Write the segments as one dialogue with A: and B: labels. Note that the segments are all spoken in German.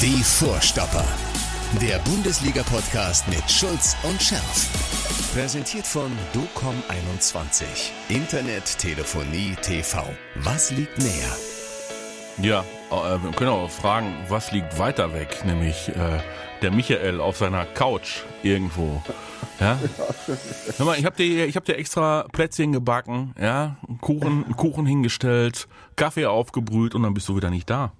A: Die Vorstopper. Der Bundesliga-Podcast mit Schulz und Scherf. Präsentiert von DOCOM21. Internet, Telefonie, TV. Was liegt näher?
B: Ja, äh, wir können auch fragen, was liegt weiter weg? Nämlich äh, der Michael auf seiner Couch irgendwo. Ja? Hör mal, ich habe dir, ich hab dir extra Plätzchen gebacken, ja, Kuchen, Kuchen hingestellt, Kaffee aufgebrüht und dann bist du wieder nicht da.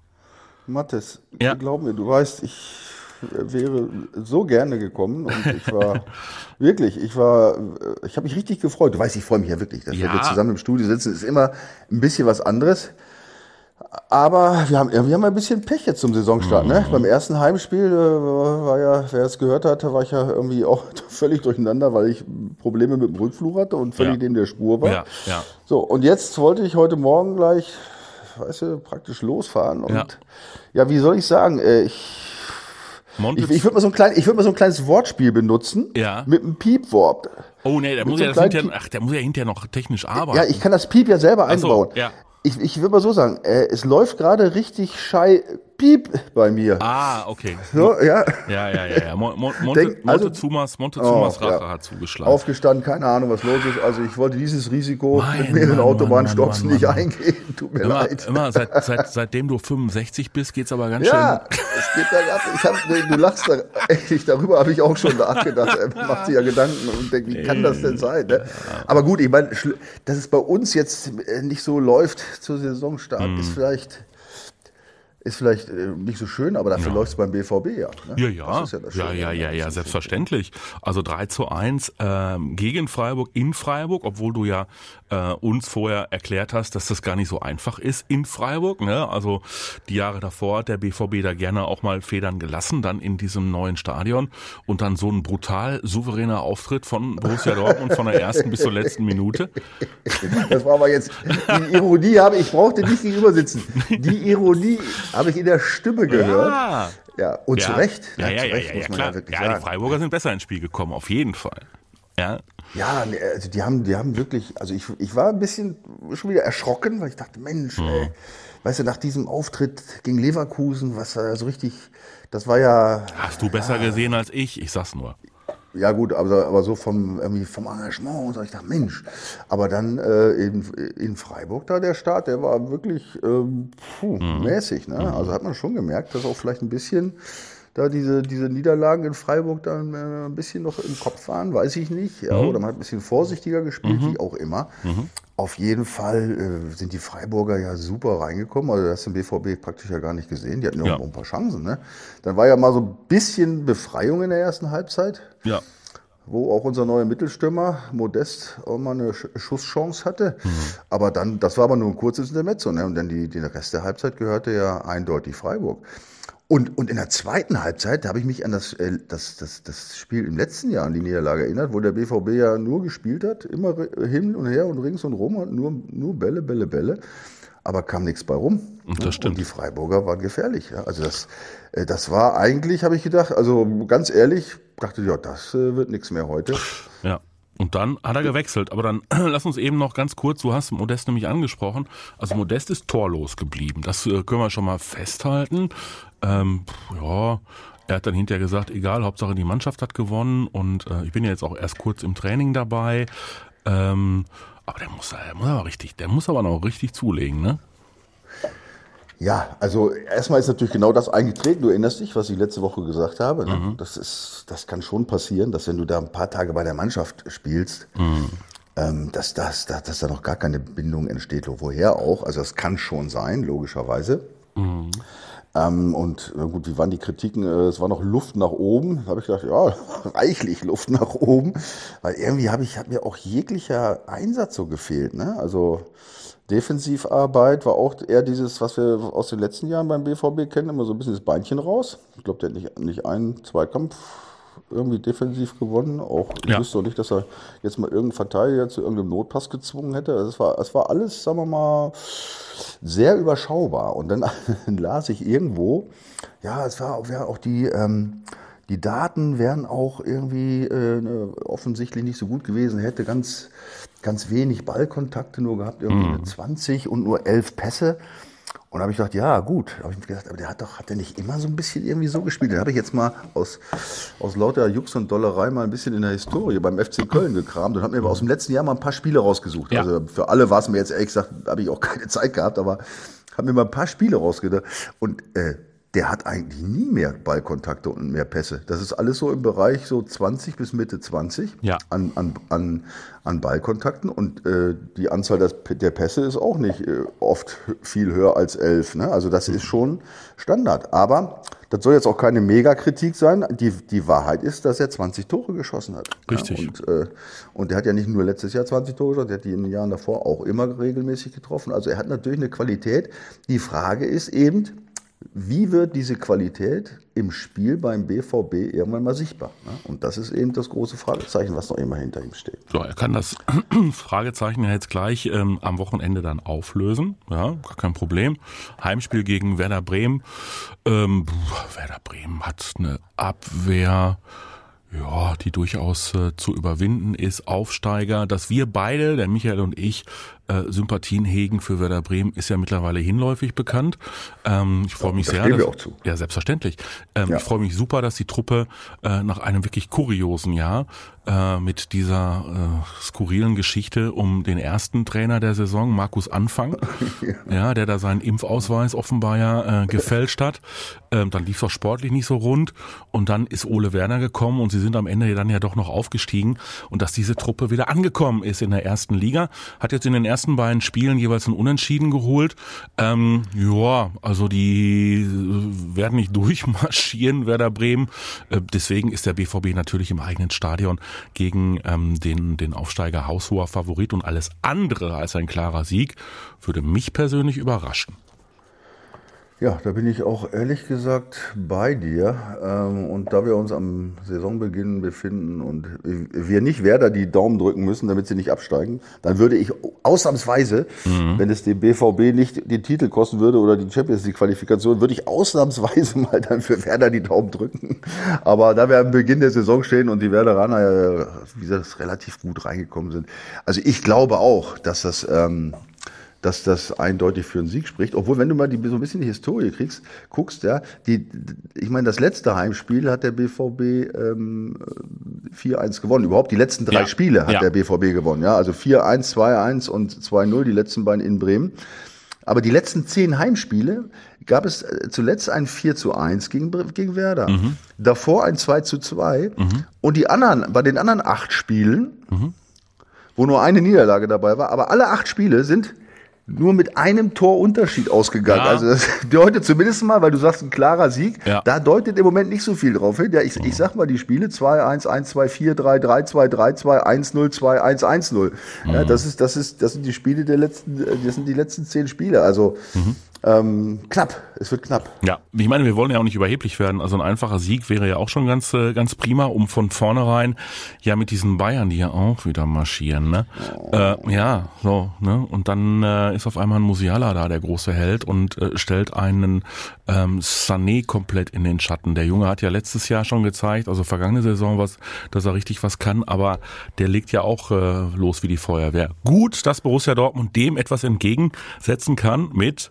C: Mathis,
B: Ja.
C: glaub mir, du weißt, ich wäre so gerne gekommen und ich war wirklich, ich war, ich habe mich richtig gefreut. Du weißt, ich freue mich ja wirklich, dass
B: Ja.
C: wir zusammen im Studio sitzen, ist immer ein bisschen was anderes. Aber wir haben, wir haben ein bisschen Pech jetzt zum Saisonstart. Ne?
B: Mhm.
C: Beim ersten Heimspiel äh, war ja, wer es gehört hat, war ich ja irgendwie auch völlig durcheinander, weil ich Probleme mit dem Rückflug hatte und völlig
B: Ja.
C: neben der Spur war.
B: Ja, ja.
C: So, und jetzt wollte ich heute Morgen gleich, weißt du, praktisch losfahren. Und
B: Ja.
C: ja, wie soll ich sagen? Äh, ich ich, ich würde mal, so ein klein, ich würd mal so ein kleines Wortspiel benutzen.
B: Ja.
C: Mit einem Piepwort.
B: oh nee, der muss
C: so
B: ja hinterher, ach, der muss ja hinterher noch technisch arbeiten.
C: Ja, ich kann das Piep ja selber
B: Ach so,
C: einbauen.
B: ja.
C: Ich, ich würde mal so sagen, äh, es läuft gerade richtig schei Piep bei mir.
B: Ah, okay.
C: So, ja.
B: Ja, ja, ja, ja. Mon, Mon, Monte,
C: Denk- also-
B: Montezumas, Montezumas
C: Oh,
B: Rache
C: ja.
B: hat zugeschlagen.
C: Aufgestanden, keine Ahnung, was los ist. Also ich wollte dieses Risiko
B: Mann,
C: mit mehreren Autobahnstopps nicht
B: Mann.
C: eingehen. Tut mir
B: immer,
C: leid.
B: immer seit, seit, seitdem du 65 bist, geht's aber ganz
C: Ja,
B: schön.
C: es geht bergab. Ich hab, du lachst da, echt, darüber habe ich auch schon nachgedacht. Er macht sich ja Gedanken und denkt, wie kann das denn sein? Ne? Aber gut, ich meine, dass es bei uns jetzt äh, nicht so läuft zur Saisonstart,
B: Mhm.
C: ist vielleicht ist vielleicht äh, nicht so schön, aber dafür läuft es beim BVB ja. Ne?
B: Ja, ja,
C: Das ist das
B: ja,
C: Schöne.
B: ja, ja, ja,
C: Das ist
B: selbstverständlich. Also 3 zu 1 ähm, gegen Freiburg in Freiburg, obwohl du ja äh, uns vorher erklärt hast, dass das gar nicht so einfach ist in Freiburg. Ne? Also die Jahre davor hat der BVB da gerne auch mal Federn gelassen, dann in diesem neuen Stadion und dann so ein brutal souveräner Auftritt von Borussia Dortmund von der ersten bis zur letzten Minute.
C: Das war aber jetzt, die Ironie habe ich, ich brauchte nicht gegenüber sitzen. Die Ironie habe ich in der Stimme gehört.
B: Ja,
C: Ja, und zu Recht.
B: Ja,
C: ne,
B: ja,
C: zu
B: ja,
C: Recht
B: ja,
C: muss
B: ja
C: man
B: klar.
C: ja wirklich
B: Ja, die
C: sagen.
B: Freiburger sind besser ins Spiel gekommen, auf jeden Fall. Ja,
C: Ja, nee, also die haben, die haben wirklich, also ich, ich war ein bisschen schon wieder erschrocken, weil ich dachte, Mensch, ey, weißt du, nach diesem Auftritt gegen Leverkusen, was war ja so richtig, das war ja,
B: hast du besser gesehen als ich? Ich sag's nur.
C: Ja gut, aber, aber so vom, irgendwie vom Engagement und so, ich dachte, Mensch, aber dann äh, in, in Freiburg da der Start, der war wirklich ähm, puh, mäßig, ne? Also hat man schon gemerkt, dass auch vielleicht ein bisschen da diese, diese Niederlagen in Freiburg dann äh, ein bisschen noch im Kopf waren, weiß ich nicht. Ja, Oder man hat ein bisschen vorsichtiger gespielt, wie auch immer. Auf jeden Fall äh, sind die Freiburger ja super reingekommen. Also das hat den BVB praktisch ja gar nicht gesehen. Die hatten ja, auch ein paar Chancen. Ne? Dann war ja mal so ein bisschen Befreiung in der ersten Halbzeit
B: Ja.
C: wo auch unser neuer Mittelstürmer Modest auch mal eine Sch- Schusschance hatte. Aber dann, das war aber nur ein kurzes Intermezzo, ne? Und dann die, die Rest der Halbzeit gehörte ja eindeutig Freiburg. Und, und in der zweiten Halbzeit habe ich mich an das, äh, das, das, das Spiel im letzten Jahr, an die Niederlage erinnert, wo der BVB ja nur gespielt hat, immer hin und her und rings und rum und nur, nur Bälle, Bälle, Bälle. Aber kam nichts bei rum.
B: Das
C: ne?
B: stimmt.
C: Und die Freiburger waren gefährlich. Ja? Also das, äh, das war eigentlich, habe ich gedacht, also ganz ehrlich, dachte ja, das äh, wird nichts mehr heute.
B: Ja. Und dann hat er gewechselt. Aber dann lass uns eben noch ganz kurz, du hast Modest nämlich angesprochen. Also Modest ist torlos geblieben. Das äh, können wir schon mal festhalten. Ähm, ja, er hat dann hinterher gesagt, egal, Hauptsache die Mannschaft hat gewonnen. Und äh, ich bin ja jetzt auch erst kurz im Training dabei. Ähm, aber der muss, der muss aber richtig, der muss aber noch richtig zulegen, ne?
C: Ja, also erstmal ist natürlich genau das eingetreten. Du erinnerst dich, was ich letzte Woche gesagt habe. Ne?
B: Mhm.
C: Das ist, das kann schon passieren, dass wenn du da ein paar Tage bei der Mannschaft spielst,
B: Mhm.
C: ähm, dass, das, dass, dass da noch gar keine Bindung entsteht. Woher auch? Also das kann schon sein, logischerweise.
B: Mhm.
C: Ähm, und äh, gut, wie waren die Kritiken? Äh, es war noch Luft nach oben. Da habe ich gedacht, ja, reichlich Luft nach oben. Weil irgendwie habe ich, hat mir auch jeglicher Einsatz so gefehlt. Ne? Also Defensivarbeit war auch eher dieses, was wir aus den letzten Jahren beim BVB kennen, immer so ein bisschen das Beinchen raus. Ich glaube, der hat nicht, nicht einen Zweikampf irgendwie defensiv gewonnen. Auch ich
B: Ja.
C: wüsste auch nicht, dass er jetzt mal irgendeinen Verteidiger zu irgendeinem Notpass gezwungen hätte. Also es war, es war alles, sagen wir mal, sehr überschaubar. Und dann las ich irgendwo, ja, es war auch, ja, auch die, ähm, die Daten wären auch irgendwie äh, ne, offensichtlich nicht so gut gewesen. Hätte ganz, ganz wenig Ballkontakte nur gehabt, irgendwie 20 und nur 11 Pässe. Und habe ich gedacht, ja, gut. habe ich mir gedacht, aber der hat doch, hat der nicht immer so ein bisschen irgendwie so gespielt? Dann habe ich jetzt mal aus, aus lauter Jux und Dollerei mal ein bisschen in der Historie beim FC Köln gekramt und habe mir aber aus dem letzten Jahr mal ein paar Spiele rausgesucht.
B: Ja.
C: Also für alle war es mir jetzt ehrlich gesagt, habe ich auch keine Zeit gehabt, aber habe mir mal ein paar Spiele rausgedacht. Und äh, der hat eigentlich nie mehr Ballkontakte und mehr Pässe. Das ist alles so im Bereich so 20 bis Mitte 20
B: Ja.
C: an, an, an, an Ballkontakten und äh, die Anzahl des, der Pässe ist auch nicht äh, oft viel höher als elf. Ne? Also das ist schon Standard. Aber das soll jetzt auch keine Megakritik sein. Die, die Wahrheit ist, dass er 20 Tore geschossen hat.
B: Richtig.
C: Ja? Und, äh, und der hat ja nicht nur letztes Jahr 20 Tore geschossen, der hat die in den Jahren davor auch immer regelmäßig getroffen. Also er hat natürlich eine Qualität. Die Frage ist eben, wie wird diese Qualität im Spiel beim BVB irgendwann mal sichtbar? Ne? Und das ist eben das große Fragezeichen, was noch immer hinter ihm steht.
B: So, er kann das Fragezeichen jetzt gleich ähm, am Wochenende dann auflösen. Ja, gar kein Problem. Heimspiel gegen Werder Bremen. Ähm, Werder Bremen hat eine Abwehr, ja, die durchaus äh, zu überwinden ist. Aufsteiger, dass wir beide, der Michael und ich, äh, Sympathien hegen für Werder Bremen, ist ja mittlerweile hinläufig bekannt. Ähm, ich freue mich
C: da
B: sehr.
C: stehen wir
B: dass-
C: auch zu.
B: Ja, selbstverständlich. Ähm,
C: Ja.
B: Ich freue mich super, dass die Truppe äh, nach einem wirklich kuriosen Jahr äh, mit dieser äh, skurrilen Geschichte um den ersten Trainer der Saison, Markus Anfang, ja. der da seinen Impfausweis offenbar ja äh, gefälscht hat. Ähm, dann lief es auch sportlich nicht so rund und dann ist Ole Werner gekommen und sie sind am Ende dann ja doch noch aufgestiegen und dass diese Truppe wieder angekommen ist in der ersten Liga, hat jetzt in den ersten beiden Spielen jeweils ein Unentschieden geholt. Ähm, ja, also die äh, werden nicht durchmarschieren, Werder Bremen. Äh, deswegen ist der BVB natürlich im eigenen Stadion gegen ähm, den, den Aufsteiger haushoher Favorit und alles andere als ein klarer Sieg würde mich persönlich überraschen.
C: Ja, da bin ich auch ehrlich gesagt bei dir. Ähm, Und da wir uns am Saisonbeginn befinden und wir nicht Werder die Daumen drücken müssen, damit sie nicht absteigen, dann würde ich ausnahmsweise, wenn es dem BVB nicht den Titel kosten würde oder die Champions League Qualifikation, würde ich ausnahmsweise mal dann für Werder die Daumen drücken. Aber da wir am Beginn der Saison stehen und die Werderaner, ja, wie gesagt, relativ gut reingekommen sind. Also ich glaube auch, dass das, ähm, dass das eindeutig für einen Sieg spricht. Obwohl, wenn du mal die, so ein bisschen die Historie kriegst, guckst, ja, die, ich meine, das letzte Heimspiel hat der BVB ähm, 4-1 gewonnen. Überhaupt die letzten drei
B: Ja,
C: Spiele hat
B: ja.
C: der BVB gewonnen. Ja, also 4-1, 2-1 und 2-0, die letzten beiden in Bremen. Aber die letzten zehn Heimspiele gab es äh, zuletzt ein 4 zu 1 gegen, gegen Werder. Davor ein 2 zu 2. Und die anderen, bei den anderen acht Spielen, wo nur eine Niederlage dabei war, aber alle acht Spiele sind nur mit einem Torunterschied ausgegangen.
B: Ja.
C: Also das deutet zumindest mal, weil du sagst, ein klarer Sieg,
B: Ja.
C: da deutet im Moment nicht so viel drauf hin. Ja, ich, ich sag mal, die Spiele 2-1, 1-2, 4-3, 3-2, 3-2, 1-0, 2-1, 1-0. Ja, das ist, das ist, das sind die Spiele der letzten, äh, das sind die letzten zehn Spiele. Also ähm, knapp, es wird knapp.
B: Ja, ich meine, wir wollen ja auch nicht überheblich werden. Also ein einfacher Sieg wäre ja auch schon ganz, äh, ganz prima, um von vornherein ja mit diesen Bayern, die ja auch wieder marschieren, ne? Äh, ja, so, ne? Und dann äh, ist auf einmal ein Musiala da, der große Held, und äh, stellt einen ähm, Sané komplett in den Schatten. Der Junge hat ja letztes Jahr schon gezeigt, also vergangene Saison, was, dass er richtig was kann, aber der legt ja auch äh, los wie die Feuerwehr. Gut, dass Borussia Dortmund dem etwas entgegensetzen kann mit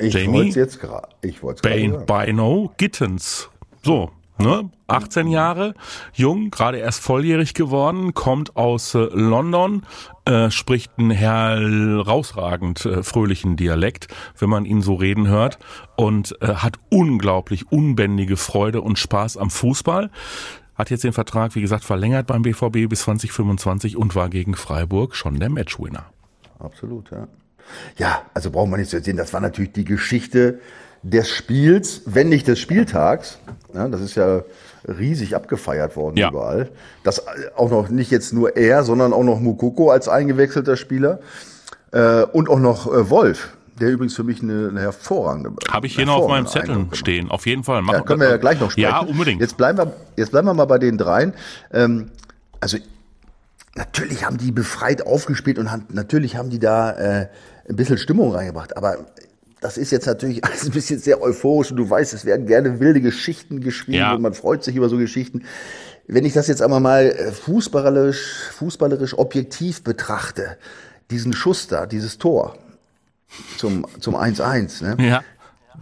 C: Ich
B: Jamie?
C: wollte es jetzt gerade. Ich
B: Bane. Bino Gittens. So, ne? 18 Jahre, jung, gerade erst volljährig geworden, kommt aus äh, London, äh, spricht einen herausragend äh, fröhlichen Dialekt, wenn man ihn so reden hört und äh, hat unglaublich unbändige Freude und Spaß am Fußball. Hat jetzt den Vertrag, wie gesagt, verlängert beim BVB bis 2025 und war gegen Freiburg schon der Matchwinner.
C: Absolut, ja. Ja, also brauchen wir nicht zu erzählen. Das war natürlich die Geschichte des Spiels, wenn nicht des Spieltags. Ja, das ist ja riesig abgefeiert worden
B: Ja.
C: überall. Das auch noch nicht jetzt nur er, sondern auch noch Mukoko als eingewechselter Spieler äh, und auch noch äh, Wolf, der übrigens für mich eine, eine hervorragende.
B: Habe ich hier noch auf meinem Zettel
C: Eindruck gemacht.
B: stehen. Auf jeden Fall.
C: Ja,
B: Machen-
C: können wir ja gleich noch sprechen.
B: Ja, unbedingt.
C: Jetzt bleiben wir, jetzt bleiben wir mal bei den dreien. Ähm, also natürlich haben die befreit aufgespielt und haben, natürlich haben die da äh, ein bisschen Stimmung reingebracht. Aber das ist jetzt natürlich alles ein bisschen sehr euphorisch und du weißt, es werden gerne wilde Geschichten geschrieben
B: Ja.
C: und man freut sich über so Geschichten. Wenn ich das jetzt einmal mal äh, fußballerisch, fußballerisch objektiv betrachte, diesen Schuss da, dieses Tor, zum zum 1-1. Ne?
B: Ja.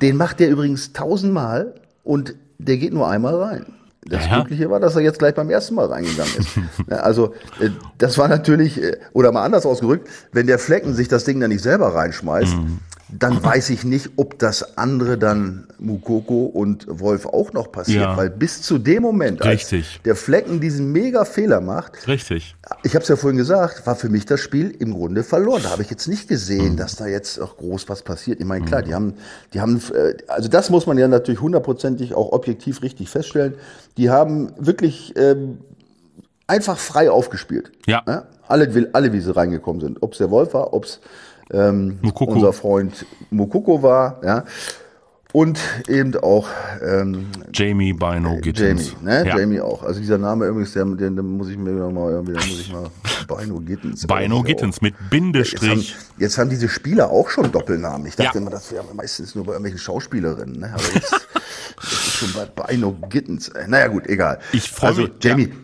C: Den macht der übrigens tausendmal und der geht nur einmal rein. Das
B: Ja.
C: Glückliche war, dass er jetzt gleich beim ersten Mal reingegangen ist. Also äh, das war natürlich, äh, oder mal anders ausgedrückt, wenn der Flecken sich das Ding dann nicht selber reinschmeißt,
B: Mhm.
C: Dann weiß ich nicht, ob das andere dann Mukoko und Wolf auch noch passiert.
B: Ja.
C: Weil bis zu dem Moment, als
B: Richtig.
C: der Flecken diesen mega Fehler macht,
B: Richtig.
C: ich habe es ja vorhin gesagt, war für mich das Spiel im Grunde verloren. Da habe ich jetzt nicht gesehen, dass da jetzt auch groß was passiert. Ich meine, klar, die haben, die haben, äh, also das muss man ja natürlich hundertprozentig auch objektiv richtig feststellen. Die haben wirklich ähm, einfach frei aufgespielt.
B: Ja.
C: Alle, will- alle, wie sie reingekommen sind. Ob es der Wolf war, ob es ähm, unser Freund Mukoko war, ja. Und eben auch ähm,
B: Jamie Bino Gittens.
C: Jamie, ne?
B: Ja.
C: Jamie auch. Also dieser Name übrigens, der, den, den muss ich mir mal irgendwie, muss ich mal Bino Gittens.
B: Bino
C: Auch.
B: Gittens mit
C: Jetzt haben,
B: Bindestrich.
C: jetzt haben diese Spieler auch schon Doppelnamen. Ich dachte
B: Ja.
C: immer, das wäre meistens nur bei irgendwelchen Schauspielerinnen. Ne? Aber jetzt, jetzt ist schon bei Bino Gittens. Äh, Naja gut, egal.
B: Ich freu
C: also,
B: mich-
C: Jamie.
B: Ja.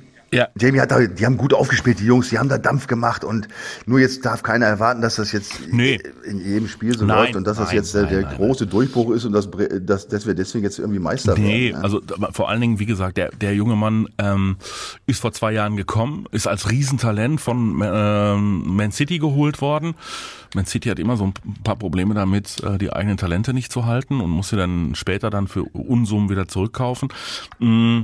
C: Jamie hat da, die haben gut aufgespielt, die Jungs, die haben da Dampf gemacht und nur jetzt darf keiner erwarten, dass das jetzt
B: Nee.
C: in jedem Spiel so
B: Nein,
C: läuft und dass das
B: nein,
C: jetzt der,
B: nein,
C: der große Durchbruch ist und dass, dass, dass wir deswegen jetzt irgendwie Meister
B: Nee,
C: werden. ne?
B: also vor allen Dingen, wie gesagt, der, der junge Mann ähm, ist vor zwei Jahren gekommen, ist als Riesentalent von ähm, Man City geholt worden. Man City hat immer so ein paar Probleme damit, äh, die eigenen Talente nicht zu halten und muss sie dann später dann für Unsummen wieder zurückkaufen. Mm,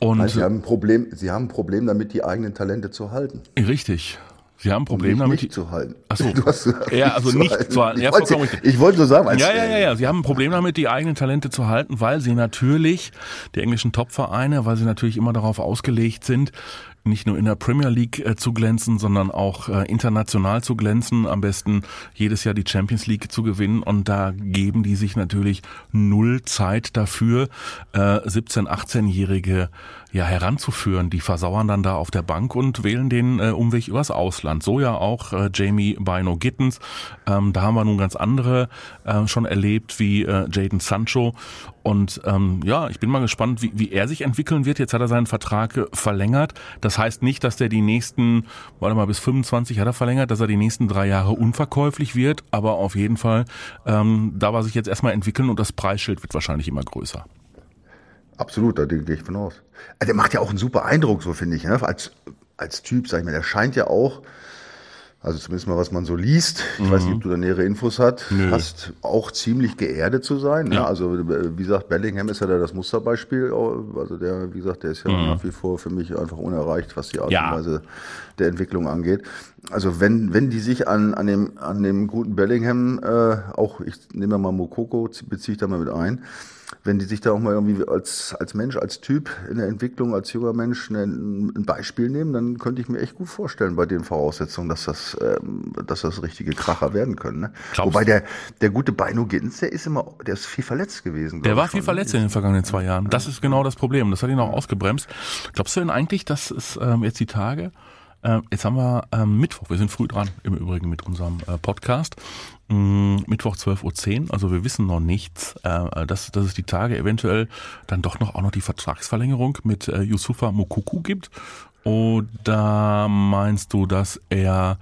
B: Und
C: Nein, sie haben ein Problem, sie haben ein Problem damit, die eigenen Talente zu halten.
B: richtig. Sie haben ein Problem
C: nicht,
B: damit.
C: nicht zu halten.
B: Ach so.
C: Du hast
B: Ja, also nicht zu halten.
C: Ich
B: Ja,
C: wollte,
B: vollkommen richtig.
C: ich wollte nur sagen, als,
B: Ja, ja, ja, ja. Sie haben ein Problem damit, die eigenen Talente zu halten, weil sie natürlich, die englischen Topvereine, weil sie natürlich immer darauf ausgelegt sind, nicht nur in der Premier League äh, zu glänzen, sondern auch äh, international zu glänzen, am besten jedes Jahr die Champions League zu gewinnen. Und da geben die sich natürlich null Zeit dafür, äh, 17-, 18-Jährige ja heranzuführen. Die versauern dann da auf der Bank und wählen den äh, Umweg übers Ausland. So ja auch äh, Jamie Bino Gittens. Ähm, da haben wir nun ganz andere äh, schon erlebt, wie äh, Jaden Sancho. Und ähm, ja, ich bin mal gespannt, wie, wie er sich entwickeln wird. Jetzt hat er seinen Vertrag äh, verlängert. Das heißt nicht, dass der die nächsten, warte mal, bis 25 hat er verlängert, dass er die nächsten drei Jahre unverkäuflich wird. Aber auf jeden Fall, ähm, da war sich jetzt erstmal entwickeln und das Preisschild wird wahrscheinlich immer größer.
C: Absolut, da gehe ich von aus. Also Der macht ja auch einen super Eindruck, so finde ich. Ne? Als, als Typ, sag ich mal, der scheint ja auch, also zumindest mal, was man so liest, ich weiß nicht, ob du da nähere Infos hat,
B: Nö.
C: hast auch ziemlich geerdet zu sein. Ne? Also äh, wie gesagt, Bellingham ist ja da das Musterbeispiel. Also der, wie gesagt, der ist ja nach wie vor für mich einfach unerreicht, was die Art
B: Ja.
C: und Weise der Entwicklung angeht. Also wenn, wenn die sich an, an, dem, an dem guten Bellingham, äh, auch ich nehme mal Mokoko, beziehe ich da mal mit ein, wenn die sich da auch mal irgendwie als, als Mensch, als Typ in der Entwicklung, als junger Mensch ein, ein Beispiel nehmen, dann könnte ich mir echt gut vorstellen bei den Voraussetzungen, dass das, ähm, dass das richtige Kracher werden können. Ne?
B: Glaubst
C: Wobei der, der gute Beino Gittens, der ist immer, der ist viel verletzt gewesen.
B: Der war
C: ich
B: viel
C: schon,
B: verletzt
C: ne?
B: in den vergangenen zwei Jahren. Das ist genau das Problem. Das hat ihn auch ausgebremst. Glaubst du denn eigentlich, dass es ähm, jetzt die Tage, äh, jetzt haben wir ähm, Mittwoch, wir sind früh dran im Übrigen mit unserem äh, Podcast. Mm, Mittwoch 12.10 Uhr, also wir wissen noch nichts, äh, dass, dass es die Tage eventuell dann doch noch auch noch die Vertragsverlängerung mit äh, Yusufa Mokuku gibt. Oder meinst du, dass er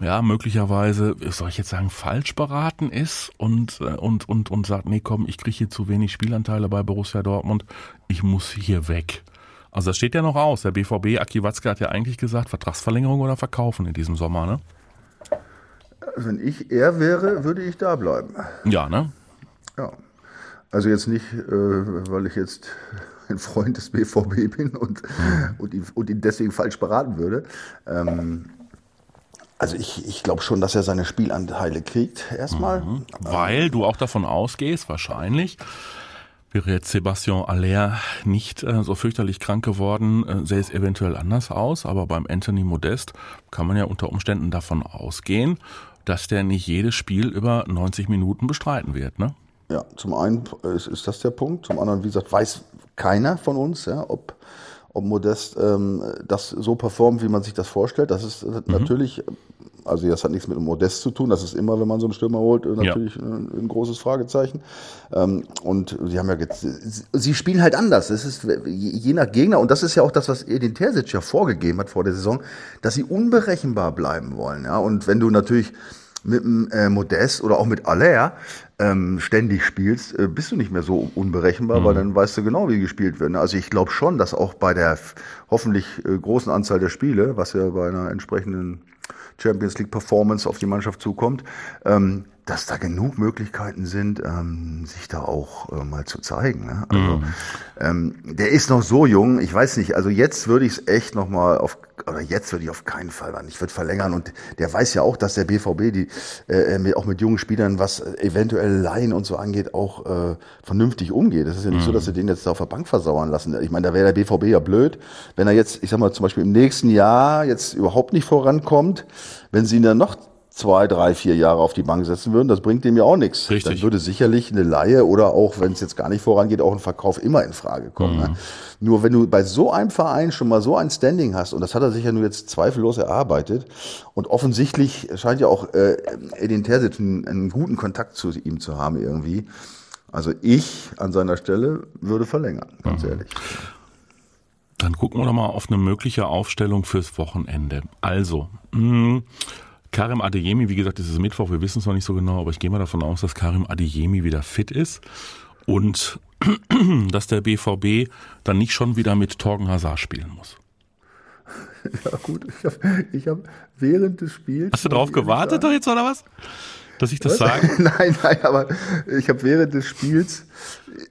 B: ja, möglicherweise, soll ich jetzt sagen, falsch beraten ist und, äh, und, und, und sagt, nee, komm, ich kriege hier zu wenig Spielanteile bei Borussia Dortmund, ich muss hier weg. Also das steht ja noch aus. Der BVB, Aki Watzke hat ja eigentlich gesagt, Vertragsverlängerung oder verkaufen in diesem Sommer, ne?
C: Wenn ich er wäre, würde ich da bleiben.
B: Ja, ne?
C: Ja. Also jetzt nicht, äh, weil ich jetzt ein Freund des BVB bin und, und, ihn, und ihn deswegen falsch beraten würde. Ähm, also ich, ich glaube schon, dass er seine Spielanteile kriegt, erstmal.
B: Weil du auch davon ausgehst, wahrscheinlich, wäre jetzt Sebastian Aller nicht äh, so fürchterlich krank geworden, äh, sähe es eventuell anders aus, aber beim Anthony Modest kann man ja unter Umständen davon ausgehen, dass der nicht jedes Spiel über 90 Minuten bestreiten wird, ne?
C: Ja, zum einen ist, ist das der Punkt. Zum anderen, wie gesagt, weiß keiner von uns, ja, ob, ob Modest ähm, das so performt, wie man sich das vorstellt. Das ist äh, natürlich, also das hat nichts mit Modest zu tun. Das ist immer, wenn man so einen Stürmer holt, äh, natürlich ein, ein großes Fragezeichen. Ähm, und sie haben ja jetzt, sie spielen halt anders. Es ist je je nach Gegner, und das ist ja auch das, was Edin Terzic ja vorgegeben hat vor der Saison, dass sie unberechenbar bleiben wollen. Ja, und wenn du natürlich mit dem äh, Modest oder auch mit Aller ähm, ständig spielst, äh, bist du nicht mehr so unberechenbar, mhm. weil dann weißt du genau, wie gespielt wird. Ne? Also ich glaube schon, dass auch bei der hoffentlich äh, großen Anzahl der Spiele, was ja bei einer entsprechenden Champions League Performance auf die Mannschaft zukommt, ähm, dass da genug Möglichkeiten sind, ähm, sich da auch äh, mal zu zeigen. Ne? Also, mhm. ähm, der ist noch so jung, ich weiß nicht, also jetzt würde ich es echt noch mal auf, oder jetzt würde ich auf keinen Fall machen. Ich würde verlängern und der weiß ja auch, dass der BVB die äh, mit, auch mit jungen Spielern, was eventuell Laien und so angeht, auch äh, vernünftig umgeht. Das ist ja nicht mhm. so, dass sie den jetzt da auf der Bank versauern lassen. Ich meine, da wäre der BVB ja blöd, wenn er jetzt, ich sag mal, zum Beispiel im nächsten Jahr jetzt überhaupt nicht vorankommt, wenn sie ihn dann noch zwei, drei, vier Jahre auf die Bank setzen würden, das bringt dem ja auch nichts. Richtig. Dann würde sicherlich eine Laie oder auch, wenn es jetzt gar nicht vorangeht, auch ein Verkauf immer in Frage kommen. Ne? Mhm. Ne? Nur wenn du bei so einem Verein schon mal so ein Standing hast, und das hat er sich ja nur jetzt zweifellos erarbeitet, und offensichtlich scheint ja auch äh, Edin Terzic einen, einen guten Kontakt zu ihm zu haben irgendwie. Also ich an seiner Stelle würde verlängern, ganz mhm. ehrlich.
B: Dann gucken wir doch mal auf eine mögliche Aufstellung fürs Wochenende. Also, mh, Karim Adeyemi, wie gesagt, es ist Mittwoch, wir wissen es noch nicht so genau, aber ich gehe mal davon aus, dass Karim Adeyemi wieder fit ist und dass der BVB dann nicht schon wieder mit Torgen Hazard spielen muss.
C: Ja gut, ich habe ich hab während des Spiels...
B: Hast du drauf gewartet doch jetzt oder was? Dass ich das was? sage?
C: nein, nein, aber ich habe während des Spiels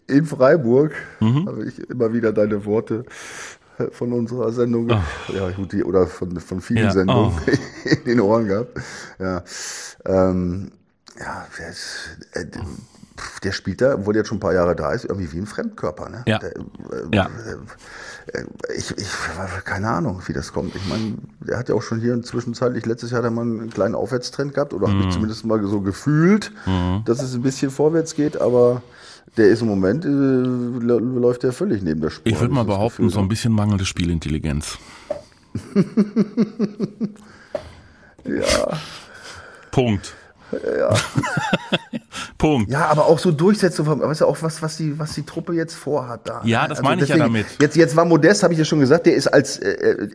C: in Freiburg, mhm. habe ich immer wieder deine Worte von unserer Sendung, oh. ja gut, die, oder von, von vielen ja. Sendungen oh. in den Ohren gehabt. Ja, ähm, ja der, äh, der spielt da, obwohl der jetzt schon ein paar Jahre da ist, irgendwie wie ein Fremdkörper. Ne?
B: Ja.
C: Der,
B: äh, ja.
C: Äh, ich, ich, keine Ahnung, wie das kommt. Ich meine, der hat ja auch schon hier zwischenzeitlich, letztes Jahr hat er mal einen kleinen Aufwärtstrend gehabt, oder mhm. habe ich zumindest mal so gefühlt, mhm. dass es ein bisschen vorwärts geht, aber der ist im Moment, äh, läuft der völlig neben der Spur.
B: Ich würde mal behaupten, so ein bisschen mangelnde Spielintelligenz.
C: ja.
B: Punkt.
C: Ja.
B: Punkt.
C: Ja, aber auch so Durchsetzung, weißt du, auch was, was die, was die Truppe jetzt vorhat da.
B: Ja, das also meine deswegen, ich ja damit.
C: Jetzt, jetzt war Modest, habe ich ja schon gesagt, der ist als, äh, äh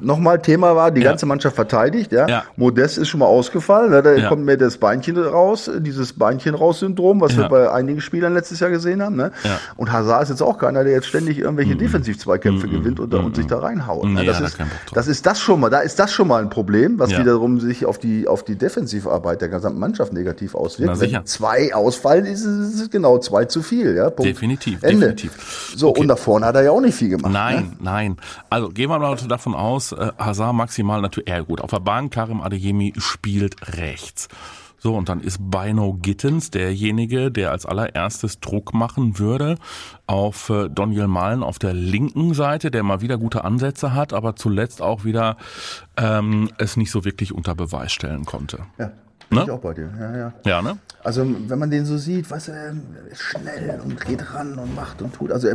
C: nochmal Thema war, die ja. ganze Mannschaft verteidigt, ja. ja. Modest ist schon mal ausgefallen, ne? da ja. kommt mir das Beinchen raus, dieses Beinchen raus Syndrom, was wir bei einigen Spielern letztes Jahr gesehen haben, ne. Und Hazard ist jetzt auch keiner, der jetzt ständig irgendwelche mhm. Defensiv-Zweikämpfe mhm. gewinnt und, mhm. und sich da reinhaut. Ne? Das ist, das ist das schon mal, da ist das schon mal ein Problem, was wiederum sich auf die, auf die Defensivarbeit der gesamten Mannschaft negativ auswirkt. Na, Wenn zwei ausfallen, ist es genau zwei zu viel. Ja?
B: Punkt. Definitiv, Ende. definitiv.
C: So, okay. und da vorne hat er ja auch nicht viel gemacht.
B: Nein, ne? nein. Also gehen wir mal davon aus, äh, Hazard maximal natürlich, ja gut, auf der Bahn Karim Adeyemi spielt rechts. So, und dann ist Bino Gittens derjenige, der als allererstes Druck machen würde auf äh, Daniel Malen auf der linken Seite, der mal wieder gute Ansätze hat, aber zuletzt auch wieder ähm, es nicht so wirklich unter Beweis stellen konnte.
C: Ja. Bin ne? ich auch bei dir, ja, ja.
B: Ja, ne?
C: Also, wenn man den so sieht, was er ist schnell und geht ran und macht und tut. Also,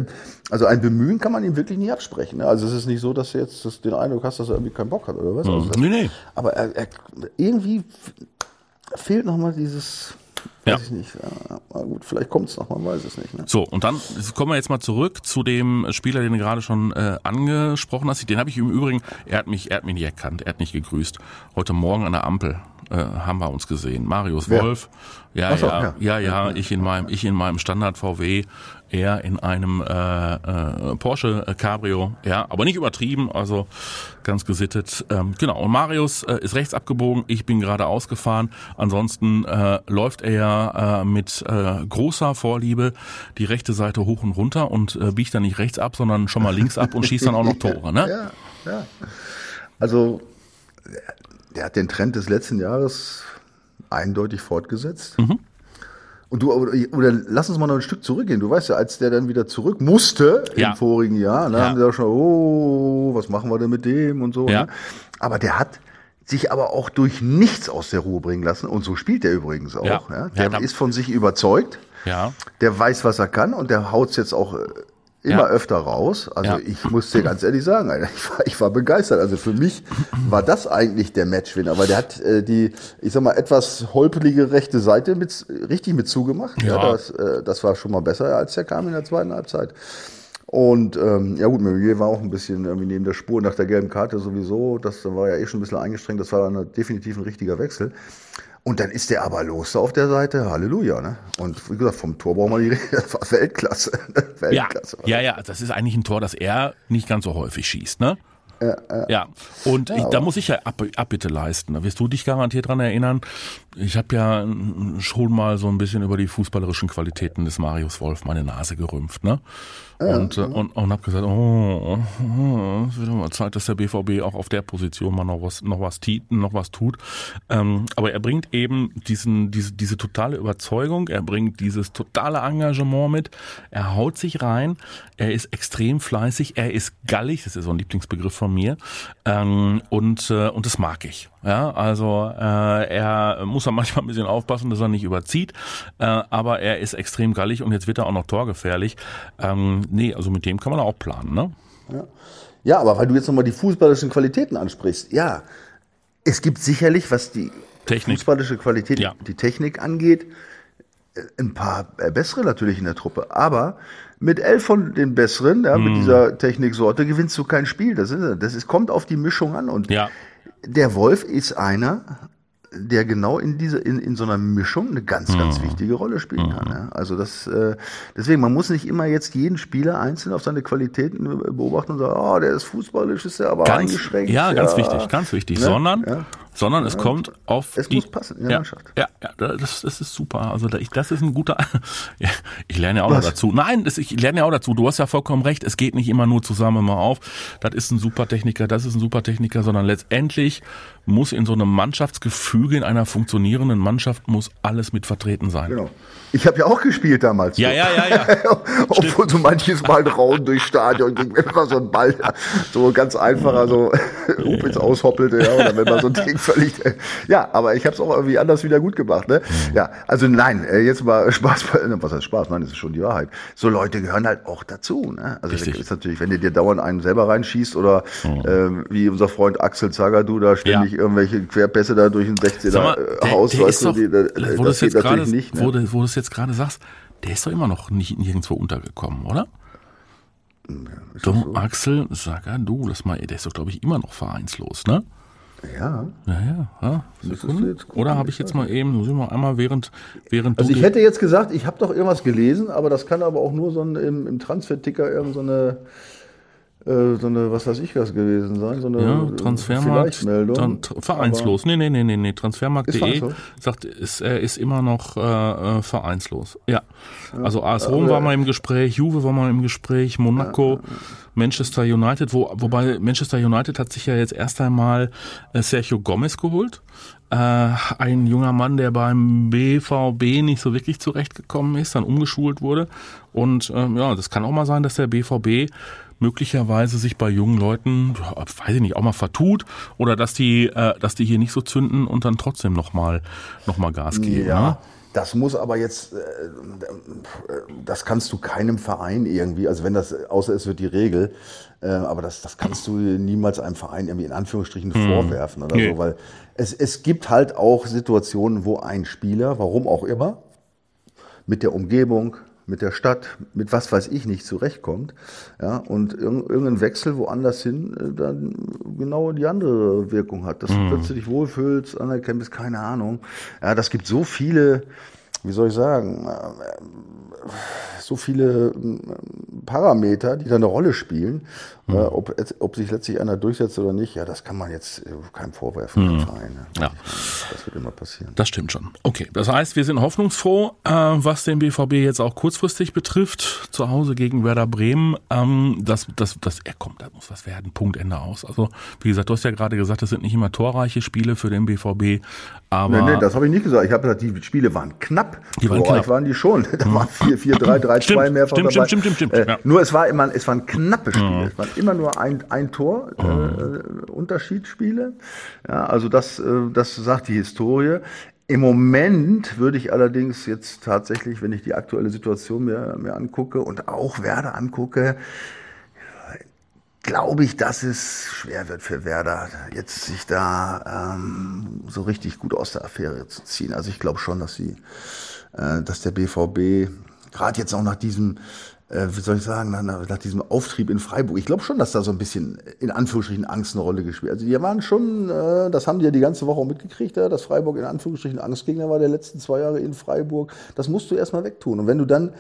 C: also ein Bemühen kann man ihm wirklich nicht absprechen. Ne? Also, es ist nicht so, dass du jetzt das, den Eindruck hast, dass er irgendwie keinen Bock hat oder was.
B: Mhm.
C: Also,
B: nee, nee.
C: Aber er, er, irgendwie fehlt nochmal dieses,
B: ja.
C: Weiß ich nicht. Ja, gut, vielleicht kommt es noch, man weiß es nicht. Ne?
B: So, und dann kommen wir jetzt mal zurück zu dem Spieler, den du gerade schon äh, angesprochen hast. Den habe ich im Übrigen, er hat mich, er hat mich nicht erkannt, er hat nicht gegrüßt. Heute Morgen an der Ampel äh, haben wir uns gesehen. Marius
C: Wer?
B: Wolf. Ja,
C: so,
B: ja, ja, ja, ich in meinem, ich in meinem Standard VW, er in einem äh, äh, Porsche Cabrio, ja, aber nicht übertrieben, also ganz gesittet. Ähm, genau. Und Marius äh, ist rechts abgebogen, ich bin gerade ausgefahren. Ansonsten äh, läuft er ja äh, mit äh, großer Vorliebe die rechte Seite hoch und runter und äh, biegt dann nicht rechts ab, sondern schon mal links ab und schießt dann auch noch Tore,
C: ne? Ja, ja. Also der hat den Trend des letzten Jahres eindeutig fortgesetzt. Mhm. Und du, oder, oder, lass uns mal noch ein Stück zurückgehen. Du weißt ja, als der dann wieder zurück musste
B: ja.
C: im vorigen Jahr, ne, ja. haben sie ja schon, oh, was machen wir denn mit dem und so.
B: Ja.
C: Ne? Aber der hat sich aber auch durch nichts aus der Ruhe bringen lassen. Und so spielt er übrigens auch. Ja. Der ist von sich überzeugt.
B: Ja.
C: Der weiß, was er kann und der haut's jetzt auch äh, immer ja. öfter raus. Also ja. ich muss dir ganz ehrlich sagen, ich war, ich war begeistert. Also für mich war das eigentlich der Matchwinner, weil der hat äh, die, ich sag mal, etwas holprige rechte Seite mit, richtig mit zugemacht. Ja, ja das, äh, das war schon mal besser, als der kam in der zweiten Halbzeit. Und ähm, ja gut, Meunier war auch ein bisschen irgendwie neben der Spur nach der gelben Karte sowieso. Das war ja eh schon ein bisschen eingestrengt. Das war dann definitiv ein richtiger Wechsel. Und dann ist der aber los auf der Seite, Halleluja. Ne? Und wie gesagt, vom Tor brauchen wir die Rede, das war Weltklasse.
B: Weltklasse. Ja, ja, ja, das ist eigentlich ein Tor, das er nicht ganz so häufig schießt, ne? Ja, ja. ja. und ja, ich, da muss ich ja Ab Abbitte leisten. Da wirst du dich garantiert dran erinnern. Ich habe ja schon mal so ein bisschen über die fußballerischen Qualitäten des Marius Wolf meine Nase gerümpft, ne? Und, äh, und, und habe gesagt, oh, oh, es wird mal Zeit, dass der BVB auch auf der Position mal noch was, noch was, noch was tut. Ähm, aber er bringt eben diesen, diese, diese totale Überzeugung, er bringt dieses totale Engagement mit, er haut sich rein, er ist extrem fleißig, er ist gallig, das ist so ein Lieblingsbegriff von mir, ähm, und, äh, und das mag ich. Ja, also äh, er muss ja manchmal ein bisschen aufpassen, dass er nicht überzieht, äh, aber er ist extrem gallig und jetzt wird er auch noch torgefährlich. Ähm, nee, also mit dem kann man auch planen, ne?
C: Ja, ja aber weil du jetzt nochmal die fußballischen Qualitäten ansprichst, ja, es gibt sicherlich, was die Technik. fußballische Qualität, ja. die Technik angeht, äh, ein paar äh, bessere natürlich in der Truppe, aber mit elf von den besseren, ja, mit mm. dieser Techniksorte gewinnst du kein Spiel. Das ist, das ist, kommt auf die Mischung an und ja der Wolf ist einer, der genau in dieser in, in so einer Mischung eine ganz ganz mhm. wichtige Rolle spielen kann. Mhm. Ja. Also das äh, deswegen man muss nicht immer jetzt jeden Spieler einzeln auf seine Qualitäten beobachten und sagen, oh, der ist fußballisch, ist der aber
B: ganz,
C: eingeschränkt.
B: Ja, ganz ja. wichtig, ganz wichtig, ja, sondern ja sondern es kommt auf
C: es
B: die,
C: muss passen in der
B: ja,
C: Mannschaft.
B: Ja, ja, das, das ist super. Also das ist ein guter. Ja, ich lerne ja auch Was? noch dazu. Nein, das, ich lerne ja auch dazu. Du hast ja vollkommen recht. Es geht nicht immer nur zusammen mal auf. Das ist ein super Techniker, das ist ein super Techniker, sondern letztendlich muss in so einem Mannschaftsgefüge, in einer funktionierenden Mannschaft, muss alles mit vertreten sein. Genau.
C: Ich habe ja auch gespielt damals.
B: Ja, ja, ja, ja.
C: Obwohl so manches Mal Raum durchs Stadion ging, wenn man so ein Ball, so ganz einfacher, so Up ins Aushoppelte, ja, oder wenn man so ein Ding völlig, ja, aber ich habe es auch irgendwie anders wieder gut gemacht, ne? Mhm. Ja, also nein, äh, jetzt mal Spaß, was heißt Spaß? Nein, das ist schon die Wahrheit. So Leute gehören halt auch dazu, ne? Also Richtig. ist natürlich, wenn du dir dauernd einen selber reinschießt oder mhm. äh, wie unser Freund Axel Zagadou da ständig ja. irgendwelche Querpässe da durch ein 16er Haus,
B: weißt du, die, das, das geht natürlich nicht, ne? Wo, wo jetzt gerade sagst, der ist doch immer noch nicht nirgendwo untergekommen, oder? Ja, Doch, so? Axel, sag ja du, das mal, der ist doch, glaube ich, immer noch vereinslos, ne?
C: Ja.
B: Ja, ja. ja. Sekunde. Oder habe ich jetzt mal eben, muss ich mal einmal während, während
C: Also ich hätte jetzt gesagt, ich habe doch irgendwas gelesen, aber das kann aber auch nur so ein, im, im Transfer-Ticker irgendeine so äh, so eine, was weiß ich was gewesen sein, so eine
B: ja, Transfermarkt, Tran vereinslos. Nee, nee, nee, nee, nee. Transfermarkt.de sagt, ist, er ist immer noch äh, äh vereinslos. Ja. ja. Also AS Rom war mal im Gespräch, Juve war mal im Gespräch, Monaco, ja. Manchester United, wo, wobei Manchester United hat sich ja jetzt erst einmal äh, Sergio Gomez geholt. Äh, ein junger Mann, der beim BVB nicht so wirklich zurechtgekommen ist, dann umgeschult wurde. Und ähm, ja, das kann auch mal sein, dass der BVB möglicherweise sich bei jungen Leuten, weiß ich nicht, auch mal vertut oder dass die, äh, dass die hier nicht so zünden und dann trotzdem nochmal noch mal Gas geben. Ja. Ne?
C: Das muss aber jetzt, äh, das kannst du keinem Verein irgendwie, also wenn das, außer es wird die Regel, äh, aber das, das kannst du niemals einem Verein irgendwie in Anführungsstrichen hm. vorwerfen oder nee. so, weil es, es gibt halt auch Situationen, wo ein Spieler, warum auch immer, mit der Umgebung, mit der Stadt, mit was weiß ich nicht zurechtkommt, ja, und irgendein Wechsel woanders hin äh, dann genau die andere Wirkung hat, dass mhm. du plötzlich wohlfühlst, anerkennt bist, keine Ahnung. Ja, das gibt so viele, wie soll ich sagen, äh, so viele ähm, Parameter, die da eine Rolle spielen. Mhm. ob, ob sich letztlich einer durchsetzt oder nicht, ja, das kann man jetzt äh, keinem vorwerfen. Mhm. Verein,
B: ne? ja. Das wird immer passieren. Das stimmt schon. Okay, das heißt, wir sind hoffnungsfroh, äh, was den BVB jetzt auch kurzfristig betrifft. Zu Hause gegen Werder Bremen. Ähm, das, das, das, er kommt, da muss was werden. Punkt, Ende aus. Also, wie gesagt, du hast ja gerade gesagt, das sind nicht immer torreiche Spiele für den BVB. Aber
C: nee, nee, das habe ich nicht gesagt. Ich habe gesagt, die Spiele waren knapp. Die waren knapp. waren die schon. Da waren 4, 4, 3, 3, 2 mehrfach
B: stimmt, dabei. Stimmt, stimmt, stimmt, stimmt.
C: Äh, ja. Nur es war immer, es waren knappe Spiele. Mhm. Es waren immer nur ein, ein Tor äh, mhm. Unterschiedsspiele. Ja, also das, äh, das sagt die Historie. Im Moment würde ich allerdings jetzt tatsächlich, wenn ich die aktuelle Situation mir, mir angucke und auch Werder angucke, glaube ich, dass es schwer wird für Werder, jetzt sich da ähm, so richtig gut aus der Affäre zu ziehen. Also ich glaube schon, dass sie, äh, dass der BVB gerade jetzt auch nach diesem äh, wie soll ich sagen, nach, nach diesem Auftrieb in Freiburg. Ich glaube schon, dass da so ein bisschen in Anführungsstrichen Angst eine Rolle gespielt. Also die waren schon, äh, das haben die ja die ganze Woche auch mitgekriegt, ja, dass Freiburg in Anführungsstrichen Angstgegner war der letzten zwei Jahre in Freiburg. Das musst du erstmal wegtun. Und wenn du dann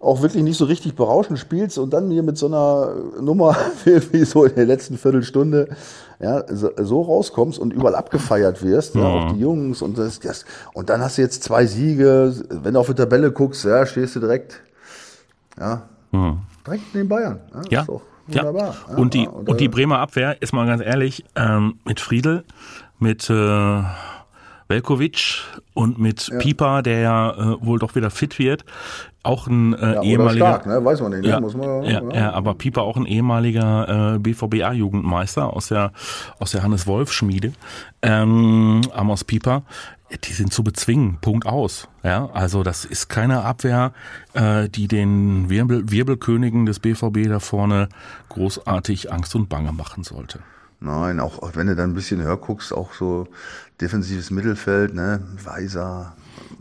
C: auch wirklich nicht so richtig berauschend spielst und dann hier mit so einer Nummer wie so in der letzten Viertelstunde ja, so, rauskommst und überall abgefeiert wirst, ja, auch die Jungs und das, das und dann hast du jetzt zwei Siege, wenn du auf die Tabelle guckst, ja, stehst du direkt ja, direkt neben Bayern.
B: Ja. Ja.
C: wunderbar. Ja,
B: Und die,
C: ja,
B: und die
C: äh,
B: Bremer Abwehr, ist mal ganz ehrlich, ähm, mit Friedel, mit äh, Velkovic und mit Pieper, der ja äh, wohl doch wieder fit wird, auch ein äh,
C: ja,
B: ehemaliger.
C: stark, ne? weiß man nicht, ne?
B: Ja,
C: muss man
B: ja, ja, aber Pieper auch ein ehemaliger äh, BVBA-Jugendmeister aus der aus der Hannes Wolf Schmiede, ähm, Amos Pieper. Die sind zu bezwingen, Punkt aus. Ja, also das ist keine Abwehr, äh, die den Wirbel, Wirbelkönigen des BVB da vorne großartig Angst und Bange machen sollte.
C: Nein, auch, auch wenn du dann ein bisschen höher guckst, auch so defensives Mittelfeld, ne, Weiser,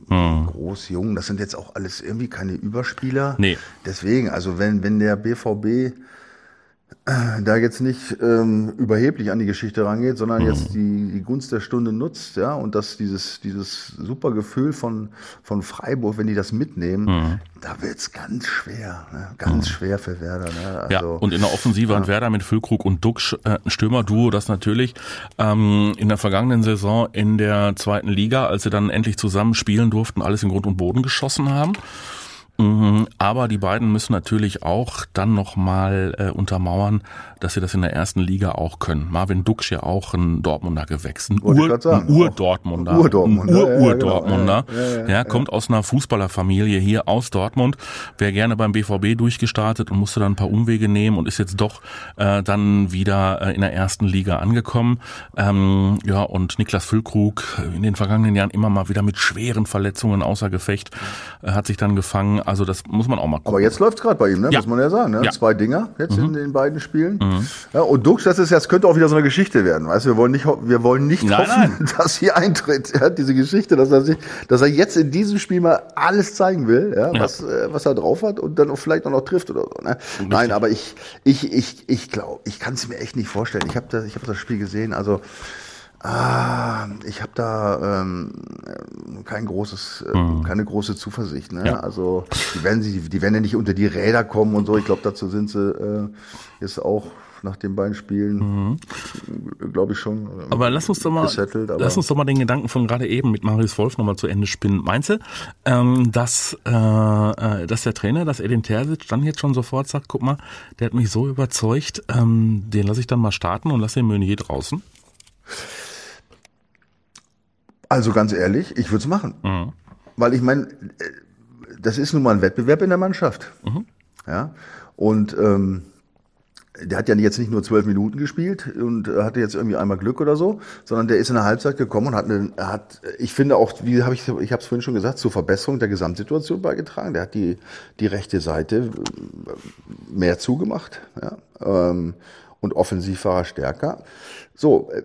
C: Groß, Jung, das sind jetzt auch alles irgendwie keine Überspieler.
B: Nee.
C: Deswegen, also wenn, wenn der BVB da jetzt nicht ähm, überheblich an die Geschichte rangeht, sondern jetzt die, die Gunst der Stunde nutzt, ja, und dass dieses, dieses super Gefühl von, von Freiburg, wenn die das mitnehmen, da wird's ganz schwer, ne? ganz schwer für Werder. Ne?
B: Ja,
C: Also,
B: und in der Offensive hat Werder mit Füllkrug und Duxch äh, ein Stürmerduo, das natürlich ähm, in der vergangenen Saison in der zweiten Liga, als sie dann endlich zusammen spielen durften, alles in Grund und Boden geschossen haben. Mhm, Aber die beiden müssen natürlich auch dann nochmal äh, untermauern, dass sie das in der ersten Liga auch können. Marvin Duksch ja auch ein Dortmunder Gewächs, ein Ur-Dortmunder. Ein
C: ja, genau.
B: Ur-Ur-Dortmunder.
C: Ja,
B: kommt aus einer Fußballerfamilie hier aus Dortmund, wäre gerne beim BVB durchgestartet und musste dann ein paar Umwege nehmen und ist jetzt doch äh, dann wieder äh, in der ersten Liga angekommen. Ähm, ja, und Niklas Füllkrug äh, in den vergangenen Jahren immer mal wieder mit schweren Verletzungen außer Gefecht äh, hat sich dann gefangen. Also das muss man auch mal gucken.
C: Aber jetzt läuft's gerade bei ihm, ne?
B: Ja.
C: muss man ja sagen. Ne?
B: Ja.
C: Zwei Dinger jetzt in den beiden Spielen. Ja, und Dux, das ist, das könnte auch wieder so eine Geschichte werden. Weißt, wir wollen nicht, wir wollen nicht
B: Nein,
C: hoffen, dass hier eintritt. Ja, diese Geschichte, dass er sich, dass er jetzt in diesem Spiel mal alles zeigen will, ja,
B: Ja.
C: Was, äh, was er drauf hat und dann auch vielleicht auch noch trifft oder so. Ne? Nein, aber ich, ich, ich, ich glaube, ich kann es mir echt nicht vorstellen. Ich habe das, ich habe das Spiel gesehen. Also Ah, ich habe da ähm, kein großes, äh, keine große Zuversicht. Ne?
B: Mhm. Ja.
C: Also die werden, sie, die werden ja nicht unter die Räder kommen und so. Ich glaube, dazu sind sie äh, jetzt auch nach den beiden Spielen, glaube ich schon. ähm,
B: Mhm. Aber lass uns doch mal, lass uns doch mal den Gedanken von gerade eben mit Marius Wolf nochmal zu Ende spinnen. Meinst du, ähm, dass, äh, äh, dass der Trainer, dass Edin Terzic dann jetzt schon sofort sagt, guck mal, der hat mich so überzeugt, ähm, den lasse ich dann mal starten und lasse den Meunier draußen?
C: Also ganz ehrlich, ich würde es machen.
B: Mhm.
C: Weil ich meine, das ist nun mal ein Wettbewerb in der Mannschaft.
B: Mhm.
C: Ja. Und ähm, der hat ja jetzt nicht nur zwölf Minuten gespielt und äh, hatte jetzt irgendwie einmal Glück oder so, sondern der ist in der Halbzeit gekommen und hat, eine, hat ich finde auch, wie habe ich, ich habe es vorhin schon gesagt, zur Verbesserung der Gesamtsituation beigetragen. Der hat die die rechte Seite äh, mehr zugemacht, ja, ähm, und offensiv war er stärker. So, äh,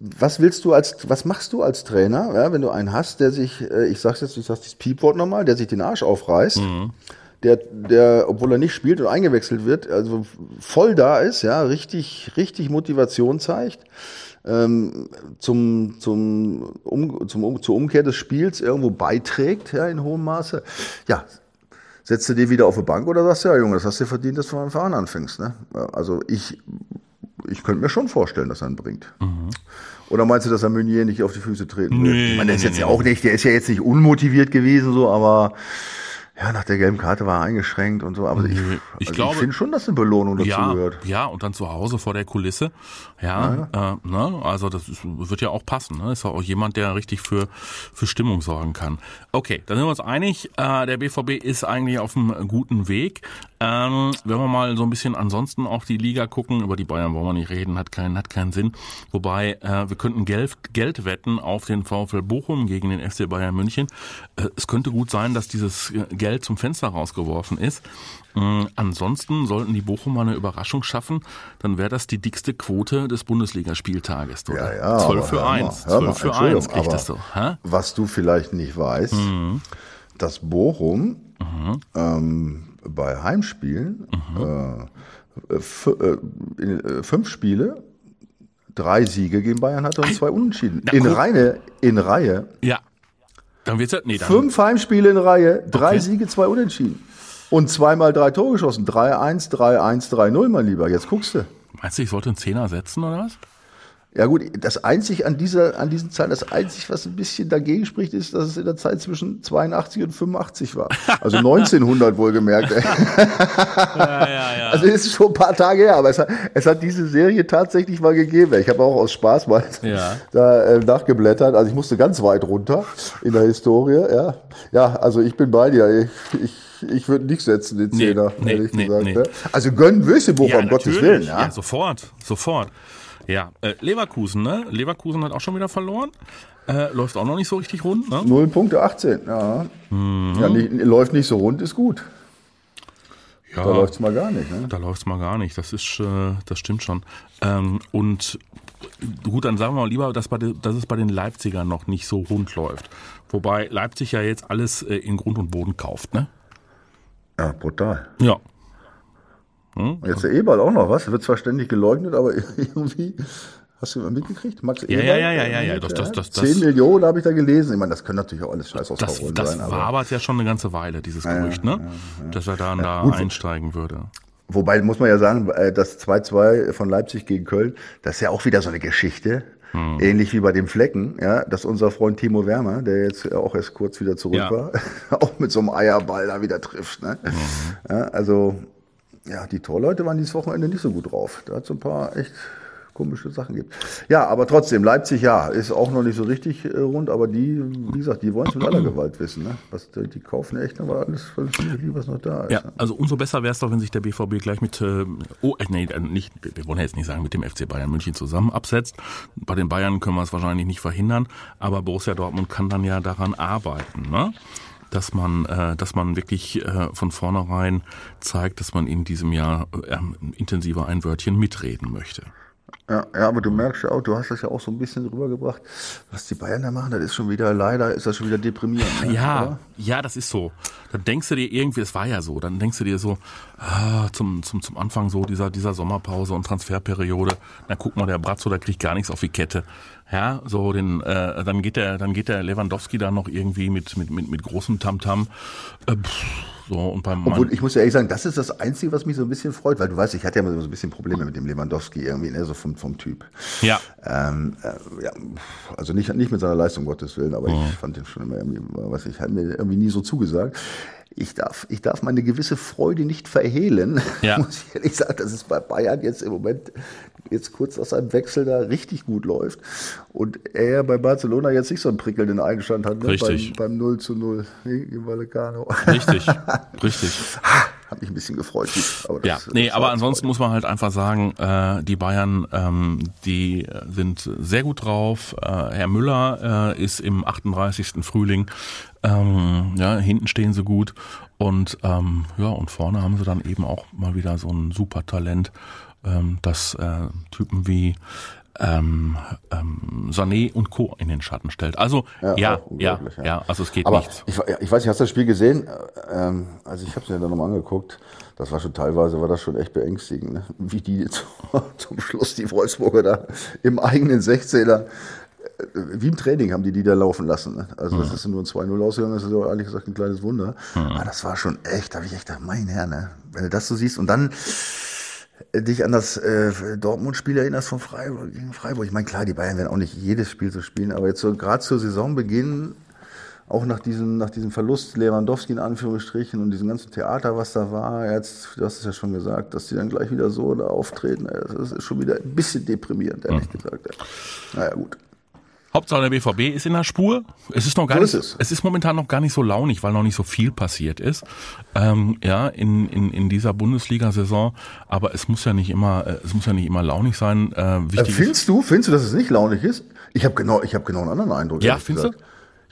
C: was willst du als, was machst du als Trainer, ja, wenn du einen hast, der sich, äh, ich sag's jetzt, ich sag's das Piepwort nochmal, der sich den Arsch aufreißt, der, der, obwohl er nicht spielt und eingewechselt wird, also voll da ist, ja, richtig, richtig Motivation zeigt, ähm, zum, zum, um, zum, um, zur Umkehr des Spiels irgendwo beiträgt, ja, in hohem Maße. Ja, setzt du dir wieder auf die Bank oder sagst du, ja, Junge, das hast du verdient, dass du von Anfang an anfängst, ne? Also ich, ich könnte mir schon vorstellen, dass er ihn bringt. Oder meinst du, dass er Meunier nicht auf die Füße treten will?
B: Nee,
C: ich meine, der ist
B: nee,
C: jetzt
B: nee,
C: ja auch nicht, der ist ja jetzt nicht unmotiviert gewesen, so, aber ja, nach der gelben Karte war er eingeschränkt und so. Aber ich,
B: ich
C: also
B: glaube-
C: ich finde schon, dass eine Belohnung dazu
B: ja,
C: gehört.
B: ja, und dann zu Hause vor der Kulisse. Ja, Äh, ne, also das ist, wird ja auch passen. Ne? Ist ja auch jemand, der richtig für, für Stimmung sorgen kann. Okay, dann sind wir uns einig. Äh, der BVB ist eigentlich auf einem guten Weg. Ähm, wenn wir mal so ein bisschen ansonsten auf die Liga gucken, über die Bayern wollen wir nicht reden, hat keinen, hat keinen Sinn. Wobei, äh, wir könnten Geld, Geld wetten auf den VfL Bochum gegen den FC Bayern München. Äh, es könnte gut sein, dass dieses äh, Geld zum Fenster rausgeworfen ist. Ähm, ansonsten sollten die Bochumer eine Überraschung schaffen, dann wäre das die dickste Quote des Bundesligaspieltages.
C: Ja, ja.
B: 12
C: aber
B: für
C: hör mal,
B: 1.
C: hör mal,
B: 12 für
C: Entschuldigung,
B: 1 kriegt das so. Hä?
C: Was du vielleicht nicht weißt,
B: Mhm.
C: dass Bochum ähm, bei Heimspielen äh, f- äh, in, äh, fünf Spiele, drei Siege gegen Bayern hatte und zwei Unentschieden. In. Reihe, in Reihe.
B: Ja. Dann wird's ja, nee, dann,
C: Fünf Heimspiele in Reihe, drei
B: Okay.
C: Siege, zwei Unentschieden. Und zweimal drei Tore geschossen. 3-1, 3-1, 3-0, mein Lieber. Jetzt guckst du.
B: meinst du, ich sollte einen Zehner setzen oder was?
C: Ja gut, das einzig an dieser, an diesen Zahlen, das einzig, was ein bisschen dagegen spricht, ist, dass es in der Zeit zwischen 82 und 85 war. Also 1900 wohlgemerkt.
B: Ja, ja, ja.
C: Also es ist schon ein paar Tage her, aber es hat, es hat diese Serie tatsächlich mal gegeben. Ich habe auch aus Spaß mal
B: Ja.
C: da äh, nachgeblättert. Also ich musste ganz weit runter in der Historie. Ja, ja also ich bin bei dir. Ich, ich, ich würde nicht setzen, den Zehner,
B: nee,
C: ehrlich
B: nee,
C: gesagt.
B: nee.
C: Ne? Also gönnen Wösebocher, um Gottes. Willen. Ja.
B: ja, sofort, sofort. Ja, äh, Leverkusen, ne? Leverkusen hat auch schon wieder verloren. Äh, läuft auch noch nicht so richtig rund, ne?
C: Null Punkte, 18. Ja,
B: Mhm.
C: ja nicht, läuft nicht so rund, ist gut.
B: Ja,
C: Da läuft's mal gar nicht. Ne?
B: Da läuft's mal gar nicht. Das ist, äh, das stimmt schon. Ähm, und gut, dann sagen wir mal lieber, dass, bei dass es bei den Leipzigern noch nicht so rund läuft. Wobei Leipzig ja jetzt alles äh, in Grund und Boden kauft, ne?
C: Ja, brutal.
B: Ja.
C: Und jetzt der Eberl auch noch, was? Wird zwar ständig geleugnet, aber irgendwie. Hast du mal mitgekriegt? Max
B: Ja,
C: Eberl?
B: ja, ja, ja, ja, ja,
C: Mit,
B: das- das- das-
C: 10
B: das-
C: Millionen habe ich da gelesen. Ich meine, das können natürlich auch alles scheiß aus
B: Das, das
C: sein.
B: war
C: Aber,
B: ja schon eine ganze Weile, dieses Gerücht, ne? Dass er dann da
C: gut.
B: einsteigen würde.
C: wobei muss man ja sagen, äh, das 2-2 von Leipzig gegen Köln, das ist ja auch wieder so eine Geschichte.
B: Hm.
C: Ähnlich wie bei dem Flecken, ja, dass unser Freund Timo Werner, der jetzt auch erst kurz wieder zurück
B: Ja.
C: war, auch mit so einem Eierball da wieder trifft. Ne?
B: Mhm.
C: Ja, also, ja, die Torleute waren dieses Wochenende nicht so gut drauf. Da hat es ein paar echt komische Sachen gibt. Ja, aber trotzdem, Leipzig, ja, ist auch noch nicht so richtig äh, rund, aber die, wie gesagt, die wollen es mit aller Gewalt wissen. Ne? Was, die, kaufen echt noch alles lieb, was noch da ist.
B: Ja,
C: ne?
B: also umso besser wäre es doch, wenn sich der BVB gleich mit, äh, oh, äh, nee, äh, nicht, wir wollen ja jetzt nicht sagen, mit dem FC Bayern München zusammen absetzt. Bei den Bayern können wir es wahrscheinlich nicht verhindern, aber Borussia Dortmund kann dann ja daran arbeiten, ne? Dass man, äh, dass man wirklich äh, von vornherein zeigt, dass man in diesem Jahr äh, intensiver ein Wörtchen mitreden möchte.
C: Ja, ja, aber du merkst ja auch, du hast das ja auch so ein bisschen rübergebracht, was die Bayern da machen, das ist schon wieder, leider ist das schon wieder deprimierend. Ne?
B: Ja,
C: Oder?
B: ja, das ist so. Dann denkst du dir irgendwie, es war ja so, dann denkst du dir so, ah, zum, zum, zum Anfang so dieser, dieser Sommerpause und Transferperiode, na guck mal, der Brazzo, der kriegt gar nichts auf die Kette. Ja, so den, äh, dann geht der, dann geht der Lewandowski da noch irgendwie mit, mit, mit, mit großem Tamtam. Äh, pff, so, und beim Mann,
C: Obwohl, ich muss ja ehrlich sagen, das ist das Einzige, was mich so ein bisschen freut, weil du weißt, ich hatte ja mal so ein bisschen Probleme mit dem Lewandowski irgendwie, ne, so vom, vom Typ.
B: ja,
C: Ähm, äh, ja, also nicht, nicht mit seiner Leistung, Gottes Willen, aber ich fand den schon immer irgendwie, was ich, hat mir irgendwie nie so zugesagt. Ich darf, ich darf meine gewisse Freude nicht verhehlen,
B: Ja.
C: muss ich ehrlich sagen, dass es bei Bayern jetzt im Moment jetzt kurz aus seinem Wechsel da richtig gut läuft und er bei Barcelona jetzt nicht so einen prickelnden Einstand hat, ne,
B: Richtig.
C: beim, beim 0 zu 0 gegen Vallecano.
B: richtig, richtig.
C: Hat mich ein bisschen gefreut. Aber
B: Ja,
C: das-
B: nee,
C: das
B: aber ansonsten
C: Freude.
B: muss man halt einfach sagen, äh, die Bayern, ähm, die sind sehr gut drauf. Äh, Herr Müller äh, ist im 38. Frühling, ähm, ja, hinten stehen sie gut und ähm, ja, und vorne haben sie dann eben auch mal wieder so ein super Talent, ähm, das äh, Typen wie ähm, ähm, Sané und Co. in den Schatten stellt. Also ja, ja, ja, ja, also es geht
C: Aber
B: nichts.
C: ich, ich weiß nicht, hast du das Spiel gesehen? Ähm, also ich habe es mir dann nochmal angeguckt. Das war schon teilweise, war das schon echt beängstigend, ne? wie die zu, zum Schluss die Wolfsburger da im eigenen 16er, äh, wie im Training haben die die da laufen lassen. Ne? Also das ist nur ein 2-0 ausgegangen, das ist aber ehrlich gesagt ein kleines Wunder. Aber das war schon echt, da habe ich echt gedacht, mein Herr, ne? wenn du das so siehst und dann dich an das äh, Dortmund-Spiel erinnerst von Freiburg gegen Freiburg. Ich meine, klar, die Bayern werden auch nicht jedes Spiel so spielen, aber jetzt so gerade zur Saisonbeginn, auch nach diesem, nach diesem Verlust Lewandowski in Anführungsstrichen und diesem ganzen Theater, was da war, jetzt, du hast es ja schon gesagt, dass die dann gleich wieder so da auftreten, das ist schon wieder ein bisschen deprimierend, ehrlich gesagt. Ey. Naja, gut.
B: Hauptsache der BVB ist in der Spur. Es ist noch gar
C: So
B: nicht,
C: ist es.
B: es ist momentan noch gar nicht so launig, weil noch nicht so viel passiert ist. Ähm, ja, in, in, in dieser Bundesliga-Saison. Aber es muss ja nicht immer, äh, es muss ja nicht immer launig sein. Äh,
C: Äh,
B: wichtig ist,
C: findest du, findest du, dass es nicht launig ist? Ich habe genau, ich habe genau einen anderen Eindruck.
B: Ja, findest du?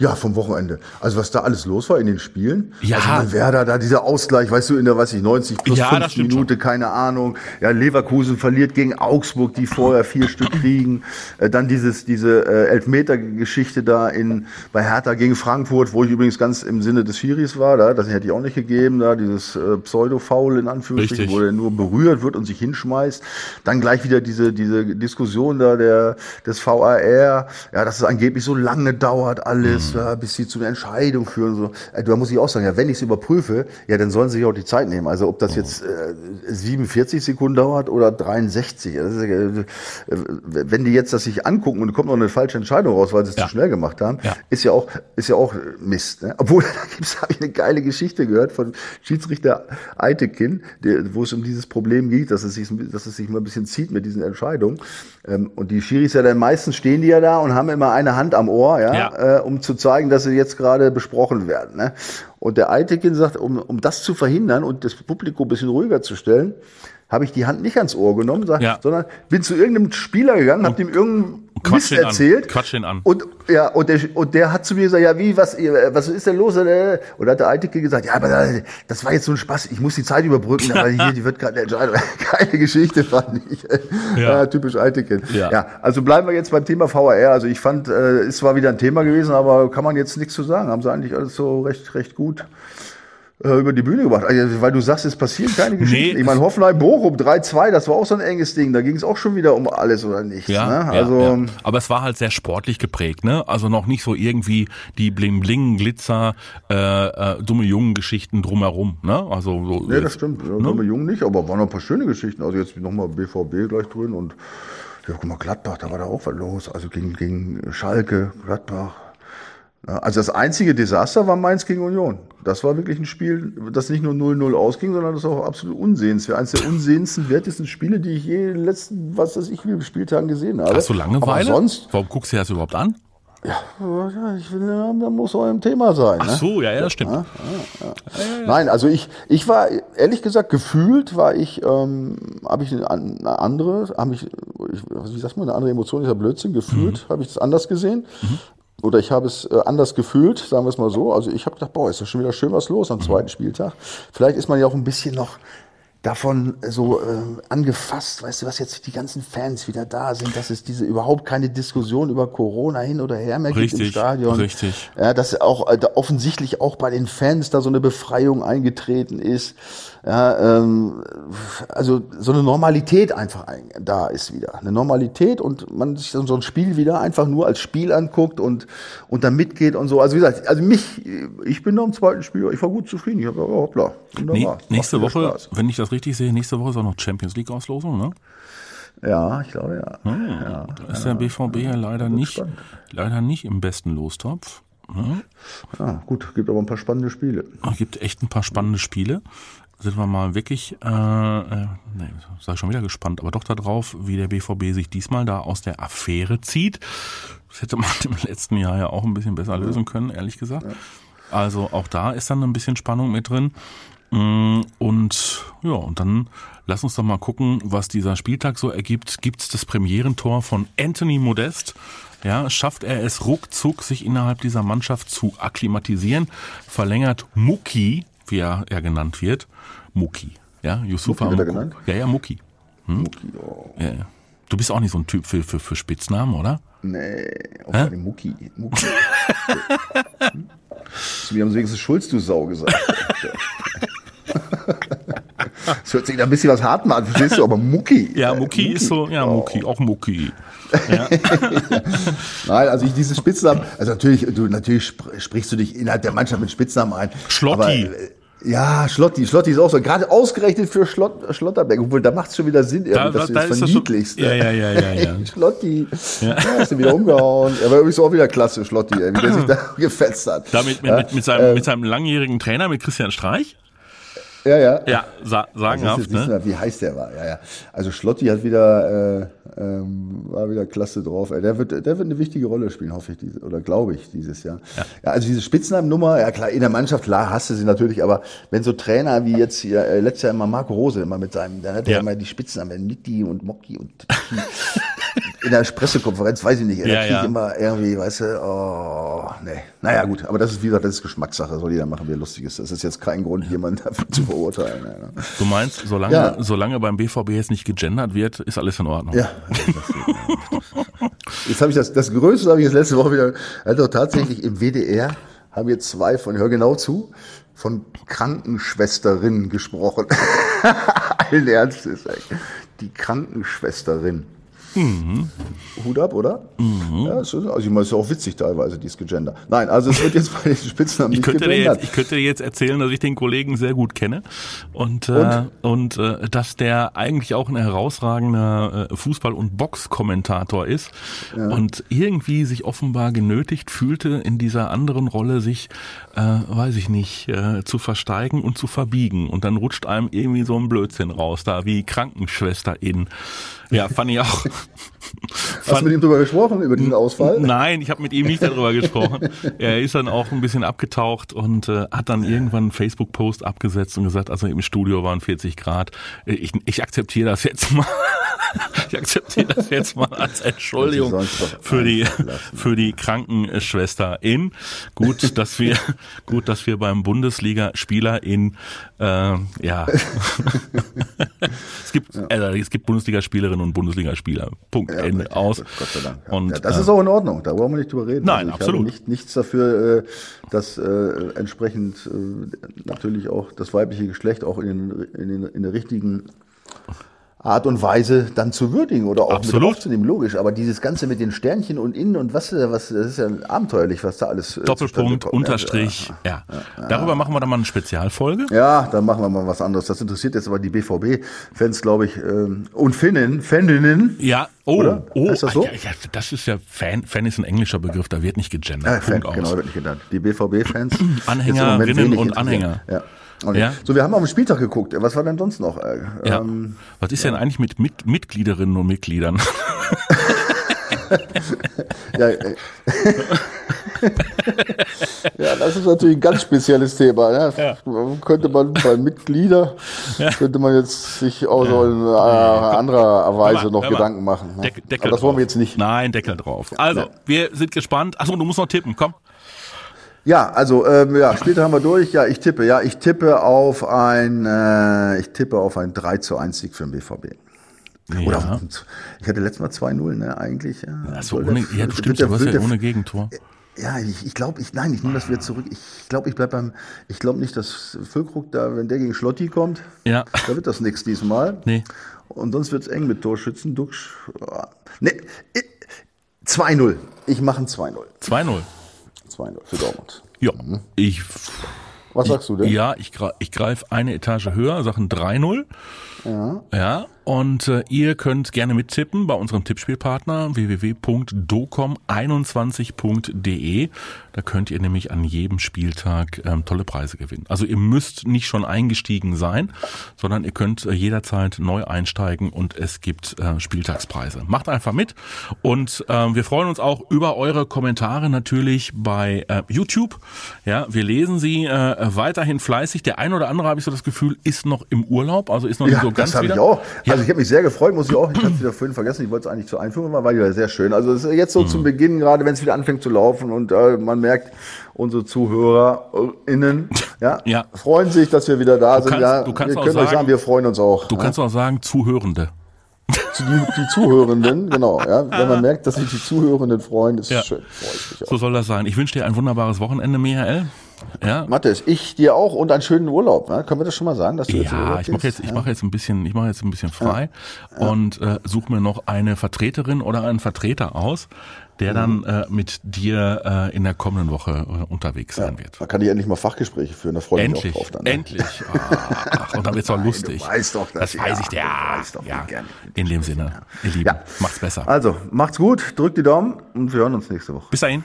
C: Ja, vom Wochenende. Also was da alles los war in den Spielen.
B: Ja.
C: Also Werder, da dieser Ausgleich, weißt du, in der, weiß ich, 90 plus
B: Ja, das
C: 5
B: stimmt
C: Minute, keine Ahnung. Ja, Leverkusen verliert gegen Augsburg, die vorher vier Stück kriegen. Äh, dann dieses, diese äh, Elfmeter-Geschichte da in, bei Hertha gegen Frankfurt, wo ich übrigens ganz im Sinne des Schiris war, da, das hätte ich auch nicht gegeben, da dieses äh, Pseudo-Foul in Anführungsstrichen,
B: Richtig.
C: wo er nur berührt wird und sich hinschmeißt. Dann gleich wieder diese, diese Diskussion da der, des VAR, ja, dass es angeblich so lange dauert alles, ja, bis sie zu einer Entscheidung führen. So. Äh, Da muss ich auch sagen, ja, wenn ich es überprüfe, ja, dann sollen sie sich auch die Zeit nehmen. Also ob das jetzt äh, 47 Sekunden dauert oder 63. Das ist, äh, äh, wenn die jetzt das sich angucken und kommt noch eine falsche Entscheidung raus, weil sie es
B: Ja.
C: zu schnell gemacht haben,
B: Ja.
C: ist ja auch, ist ja auch Mist. Ne? Obwohl, da gibt's, habe ich eine geile Geschichte gehört von Schiedsrichter Eitekin, der, wo es um dieses Problem geht, dass es sich, dass es sich mal ein bisschen zieht mit diesen Entscheidungen. Ähm, und die Schiris ja dann meistens stehen die ja da und haben immer eine Hand am Ohr, ja,
B: Ja.
C: Äh, um zu zeigen, dass sie jetzt gerade besprochen werden. Ne? Und der Eitekin sagt, um, um das zu verhindern und das Publikum ein bisschen ruhiger zu stellen, habe ich die Hand nicht ans Ohr genommen, sag,
B: Ja.
C: sondern bin zu irgendeinem Spieler gegangen, habe ihm irgendeinen
B: Quatsch
C: Mist
B: ihn an.
C: erzählt.
B: Quatsch ihn an.
C: Und ja, und der, und der hat zu mir gesagt, ja, wie, was, äh, was ist denn los? Und da hat der Eiteke gesagt, ja, aber da- das war jetzt so ein Spaß, ich muss die Zeit überbrücken, aber hier, die wird gerade entscheiden. Keine Geschichte, fand ich.
B: Ja.
C: Ja. typisch Eiteke.
B: Ja.
C: Ja. also bleiben wir jetzt beim Thema VAR. Also ich fand, äh, ist zwar wieder ein Thema gewesen, aber kann man jetzt nichts zu sagen. Haben sie eigentlich alles so recht, recht gut äh, über die Bühne gebracht. Also, weil du sagst, es passieren keine Geschichten.
B: Nee.
C: Ich meine, Hoffenheim-Bochum 3-2, das war auch so ein enges Ding. Da ging es auch schon wieder um alles oder nichts.
B: Ja,
C: ne?
B: ja,
C: Also,
B: ja. aber es war halt sehr sportlich geprägt, ne? Also noch nicht so irgendwie die Bling Bling Glitzer äh, äh, dumme jungen Geschichten drumherum, ne? Also so
C: Nee, das stimmt. Ja,
B: Ne?
C: Dumme Jungen nicht, aber waren noch ein paar schöne Geschichten. Also jetzt nochmal BVB gleich drin und ja, guck mal, Gladbach, da war da auch was los. Also gegen, gegen Schalke, Gladbach. Ja, also das einzige Desaster war Mainz gegen Union. Das war wirklich ein Spiel, das nicht nur 0-0 ausging, sondern das auch absolut unsehenswert. Eines der unsehenenswertesten Spiele, die ich je in den letzten, was weiß ich, wie Spieltagen gesehen habe.
B: Hast du Langeweile?
C: Aber sonst,
B: Warum guckst du dir das überhaupt an?
C: ja, ich ja, da muss auch ein Thema sein.
B: Ach
C: ne?
B: so, ja, ja, das stimmt.
C: Nein, also ich, ich war ehrlich gesagt gefühlt war ich, ähm, habe ich eine, eine andere, habe ich, ich, wie sagt man, eine andere Emotion, ja Blödsinn. Gefühlt habe ich es anders gesehen. Oder ich habe es äh, anders gefühlt, sagen wir es mal so. Also ich habe gedacht, boah, ist ja schon wieder schön was los am zweiten Spieltag. Vielleicht ist man ja auch ein bisschen noch davon so äh, angefasst, weißt du, was jetzt die ganzen Fans wieder da sind, dass es diese überhaupt keine Diskussion über Corona hin oder her mehr gibt im
B: Richtig,
C: Stadion.
B: richtig.
C: Ja, dass auch äh, da offensichtlich auch bei den Fans da so eine Befreiung eingetreten ist. Ja, ähm, also so eine Normalität einfach ein, da ist wieder. Eine Normalität und man sich dann so ein Spiel wieder einfach nur als Spiel anguckt und, und dann mitgeht und so. Also wie gesagt, also mich, ich bin da im zweiten Spiel, ich war gut zufrieden. Ich habe oh, hoppla,
B: Nee,
C: wunderbar.
B: Nächste Woche,
C: Spaß.
B: wenn ich das richtig sehe, nächste Woche ist auch noch Champions League Auslosung, ne?
C: Ja, ich glaube ja. ja.
B: Da ist der BVB ja leider nicht,
C: spannend.
B: leider nicht im besten Lostopf. Ne?
C: Ah, gut, gibt aber ein paar spannende Spiele.
B: Es gibt echt ein paar spannende Spiele. Sind wir mal wirklich, äh, äh, nee, ich schon wieder gespannt, aber doch darauf, wie der BVB sich diesmal da aus der Affäre zieht. Das hätte man im letzten Jahr ja auch ein bisschen besser lösen können, ehrlich gesagt. Also auch da ist dann ein bisschen Spannung mit drin. Mm, Und ja, und dann lass uns doch mal gucken, was dieser Spieltag so ergibt. Gibt's das Premierentor von Anthony Modest? Ja, schafft er es ruckzuck, sich innerhalb dieser Mannschaft zu akklimatisieren? Verlängert Muki, wie er, er genannt wird, Muki, ja, Yusufa
C: Muki wird er genannt?
B: Ja, ja, Muki.
C: Mucki, oh.
B: Ja, ja. Du bist auch nicht so ein Typ für, für, für Spitznamen, oder?
C: Nee, auch eine Mucki. Mucki. Wir haben wenigstens Schulz, du Sau gesagt. Es hört sich da ein bisschen was hart an, verstehst du? Aber Mucki.
B: Ja,
C: äh,
B: Muki, ist so, ja,
C: Oh.
B: Muki, auch Muki.
C: Nein, also ich diese Spitznamen, also natürlich, du natürlich spr- sprichst du dich innerhalb der Mannschaft mit Spitznamen ein.
B: Schlotti.
C: Aber, äh, ja, Schlotti, Schlotti ist auch so. Gerade ausgerechnet für Schlott, Schlotterbeck, obwohl da macht es schon wieder Sinn, irgendwie, dass du das
B: so-
C: verniedlichst.
B: ja, ja, ja, ja, ja.
C: Schlotti. Ja. hast du wieder umgehauen. Er war übrigens auch wieder klasse, Schlotti, ey, wie der sich da gefetzt hat.
B: Damit mit,
C: ja,
B: mit, mit, seinem, mit seinem langjährigen Trainer, mit Christian Streich?
C: Ja, ja.
B: Ja, sa
C: ist
B: sagenhaft, ne?
C: mehr, wie heiß der war. Ja, ja. Also Schlotti hat wieder, äh, ähm, war wieder klasse drauf. Ey, Der wird, der wird eine wichtige Rolle spielen, hoffe ich, diese, oder glaube ich, dieses Jahr. Ja. also diese Spitznamennummer, ja klar, in der Mannschaft, klar, hast du sie natürlich, aber wenn so Trainer wie jetzt hier, äh, letztes Jahr immer Marco Rose immer mit seinem, dann hat er
B: Ja.
C: immer die Spitznamen, Nitti und Mocki und. in der Pressekonferenz, weiß ich nicht,
B: Ja, ja.
C: ich immer irgendwie, weißt du, oh, nee. Naja, gut, aber das ist, wie gesagt, das ist Geschmackssache, soll jeder machen, wie er lustig ist. Das ist jetzt kein Grund, jemanden dafür zu verurteilen. Ja?
B: Du meinst, solange,
C: Ja.
B: solange beim BVB jetzt nicht gegendert wird, ist alles in Ordnung.
C: Ja. Jetzt habe ich das, das Größte habe ich jetzt letzte Woche wieder, also tatsächlich im WDR haben wir zwei von, hör genau zu, von Krankenschwesterin gesprochen. Allen Ernstes, ey. Die Krankenschwesterin. Hut ab, oder? Ja, es ist, also ich meine, es ist ja auch witzig teilweise, dieses Gegender. Nein, also es wird jetzt bei den Spitznamen
B: Ich
C: nicht
B: könnte,
C: gegendert.
B: jetzt, ich könnte dir jetzt erzählen, dass ich den Kollegen sehr gut kenne und, äh, und äh, dass der eigentlich auch ein herausragender äh, Fußball- und Boxkommentator ist und irgendwie sich offenbar genötigt fühlte, in dieser anderen Rolle sich, äh, weiß ich nicht, äh, zu versteigen und zu verbiegen. Und dann rutscht einem irgendwie so ein Blödsinn raus, da wie Krankenschwesterin. Ja, fand ich auch.
C: Hast du mit ihm drüber gesprochen, über diesen Ausfall?
B: Nein, ich habe mit ihm nicht darüber gesprochen. Er ist dann auch ein bisschen abgetaucht und äh, hat dann irgendwann einen Facebook-Post abgesetzt und gesagt, also im Studio waren 40 Grad. Äh, Ich, ich akzeptiere das jetzt mal. Ich akzeptiere das jetzt mal als Entschuldigung für die für die Krankenschwesterin. Gut, dass wir gut, dass wir beim Bundesliga-Spieler in äh, ja es gibt äh, es gibt Bundesligaspielerinnen und Bundesligaspieler. Punkt
C: Ja,
B: Ende aus.
C: Gott sei Dank. Ja.
B: Und
C: ja, das
B: äh,
C: ist auch in Ordnung, da brauchen wir nicht drüber reden.
B: Nein,
C: ich
B: absolut.
C: Nicht, nichts dafür, äh, dass äh, entsprechend äh, natürlich auch das weibliche Geschlecht auch in, den, in, den, in der richtigen Art und Weise dann zu würdigen oder auch
B: Absolut.
C: mit aufzunehmen, logisch. Aber dieses Ganze mit den Sternchen und innen und was, äh, was das ist ja abenteuerlich, was da alles äh,
B: Doppelpunkt,
C: kommt.
B: Unterstrich, ja. Darüber machen wir dann mal eine Spezialfolge.
C: Ja, dann machen wir mal was anderes. Das interessiert jetzt aber die BVB-Fans, glaube ich, ähm, und Finnen, Faninnen.
B: Ja, oh,
C: Oder?
B: oh,
C: Heißt das so?
B: ja, ja, das ist ja Fan, Fan ist ein englischer Begriff, da wird nicht gegendert.
C: Ja, Fan, genau, wird nicht genannt. Die BVB-Fans.
B: Anhängerinnen und. Anhänger.
C: Ja. Okay.
B: Ja.
C: So, wir haben auf den Spieltag geguckt. Was war denn sonst noch? Äh,
B: Ja.
C: Ähm,
B: Was ist denn eigentlich mit, mit Mitgliederinnen und Mitgliedern?
C: ja, äh, ja, das ist natürlich ein ganz spezielles Thema. Ne? Könnte man bei Mitglieder, könnte man jetzt sich auch so in äh, anderer Weise
B: mal,
C: noch. Gedanken machen. Ne?
B: Deck- Deckel
C: Aber das wollen wir jetzt nicht.
B: Nein, Deckel drauf. Also, wir sind gespannt. Achso, du musst noch tippen, komm.
C: Ja, also ähm, ja, später haben wir durch. Ja, ich tippe. Ja, ich tippe auf ein, äh, ich tippe auf ein 3 zu 1 Sieg für den BVB. Oder auf,
B: Ja.
C: ich hatte letztes Mal 2-0, ne, eigentlich. Ja, Soll
B: ohne,
C: der-
B: ja, du
C: wird der- wird
B: ja ohne Gegentor.
C: Ja, ich, ich glaube, ich, nein, ich nehme das wieder zurück. Ich glaube, ich bleib beim, ich glaube nicht, dass Füllkrug da, wenn der gegen Schlotti kommt,
B: Ja.
C: da wird das nichts diesmal.
B: Nee.
C: Und sonst wird's eng mit Torschützen, Duxch. Ne, ich- 2-0. Ich mache ein 2-0.
B: 2-0.
C: 2-0 für Dortmund.
B: Ja, ich,
C: Was sagst du denn?
B: ja, ich, ich greife eine Etage höher, sage ein 3-0.
C: Ja.
B: Ja, und äh, ihr könnt gerne mittippen bei unserem Tippspielpartner www.docom21.de. Da könnt ihr nämlich an jedem Spieltag ähm, tolle Preise gewinnen. Also ihr müsst nicht schon eingestiegen sein, sondern ihr könnt äh, jederzeit neu einsteigen und es gibt äh, Spieltagspreise. Macht einfach mit und ähm, wir freuen uns auch über eure Kommentare natürlich bei äh, YouTube. Ja, wir lesen sie äh, weiterhin fleißig. Der ein oder andere habe ich so das Gefühl ist noch im Urlaub, also ist noch nicht
C: Ja,
B: so ganz
C: das habe ich
B: wieder.
C: auch. Also ich habe mich sehr gefreut, muss ich auch. Ich habe es wieder vorhin vergessen. Ich wollte es eigentlich zur Einführung machen, war ja sehr schön. Also es ist jetzt
B: Mhm.
C: so zum Beginn, gerade wenn es wieder anfängt zu laufen und äh, man merkt, unsere ZuhörerInnen ja,
B: Ja.
C: freuen sich, dass wir wieder da sind.
B: kannst-
C: ja,
B: du kannst
C: wir
B: auch
C: können euch
B: sagen-
C: wir freuen uns auch.
B: Du
C: ja.
B: kannst auch sagen, Zuhörende.
C: die, die Zuhörenden, genau. Ja, wenn man merkt, dass sich die Zuhörenden freuen, ist
B: Ja.
C: schön.
B: So soll das sein. Ich wünsche dir ein wunderbares Wochenende, Michael. Ja.
C: Mathis, ich dir auch und einen schönen Urlaub. Ne? Können wir das schon mal sagen, dass du jetzt
B: Ja, ich mache jetzt, ich mache jetzt ein bisschen, ich mache jetzt ein bisschen frei und äh, suche mir noch eine Vertreterin oder einen Vertreter aus, der dann äh, mit dir äh, in der kommenden Woche äh, unterwegs sein wird.
C: Da kann ich endlich mal Fachgespräche führen, da freue ich mich auch drauf dann. ne?
B: endlich. Ach, und dann wird's auch
C: Nein,
B: lustig.
C: du weißt doch,
B: das weiß
C: ja,
B: ich dir.
C: du
B: Ja,
C: weißt doch,
B: ja.
C: gerne
B: In dem Sinne, ihr Lieben,
C: Ja.
B: macht's besser.
C: Also, macht's gut, drückt die Daumen und wir hören uns nächste Woche.
B: Bis dahin.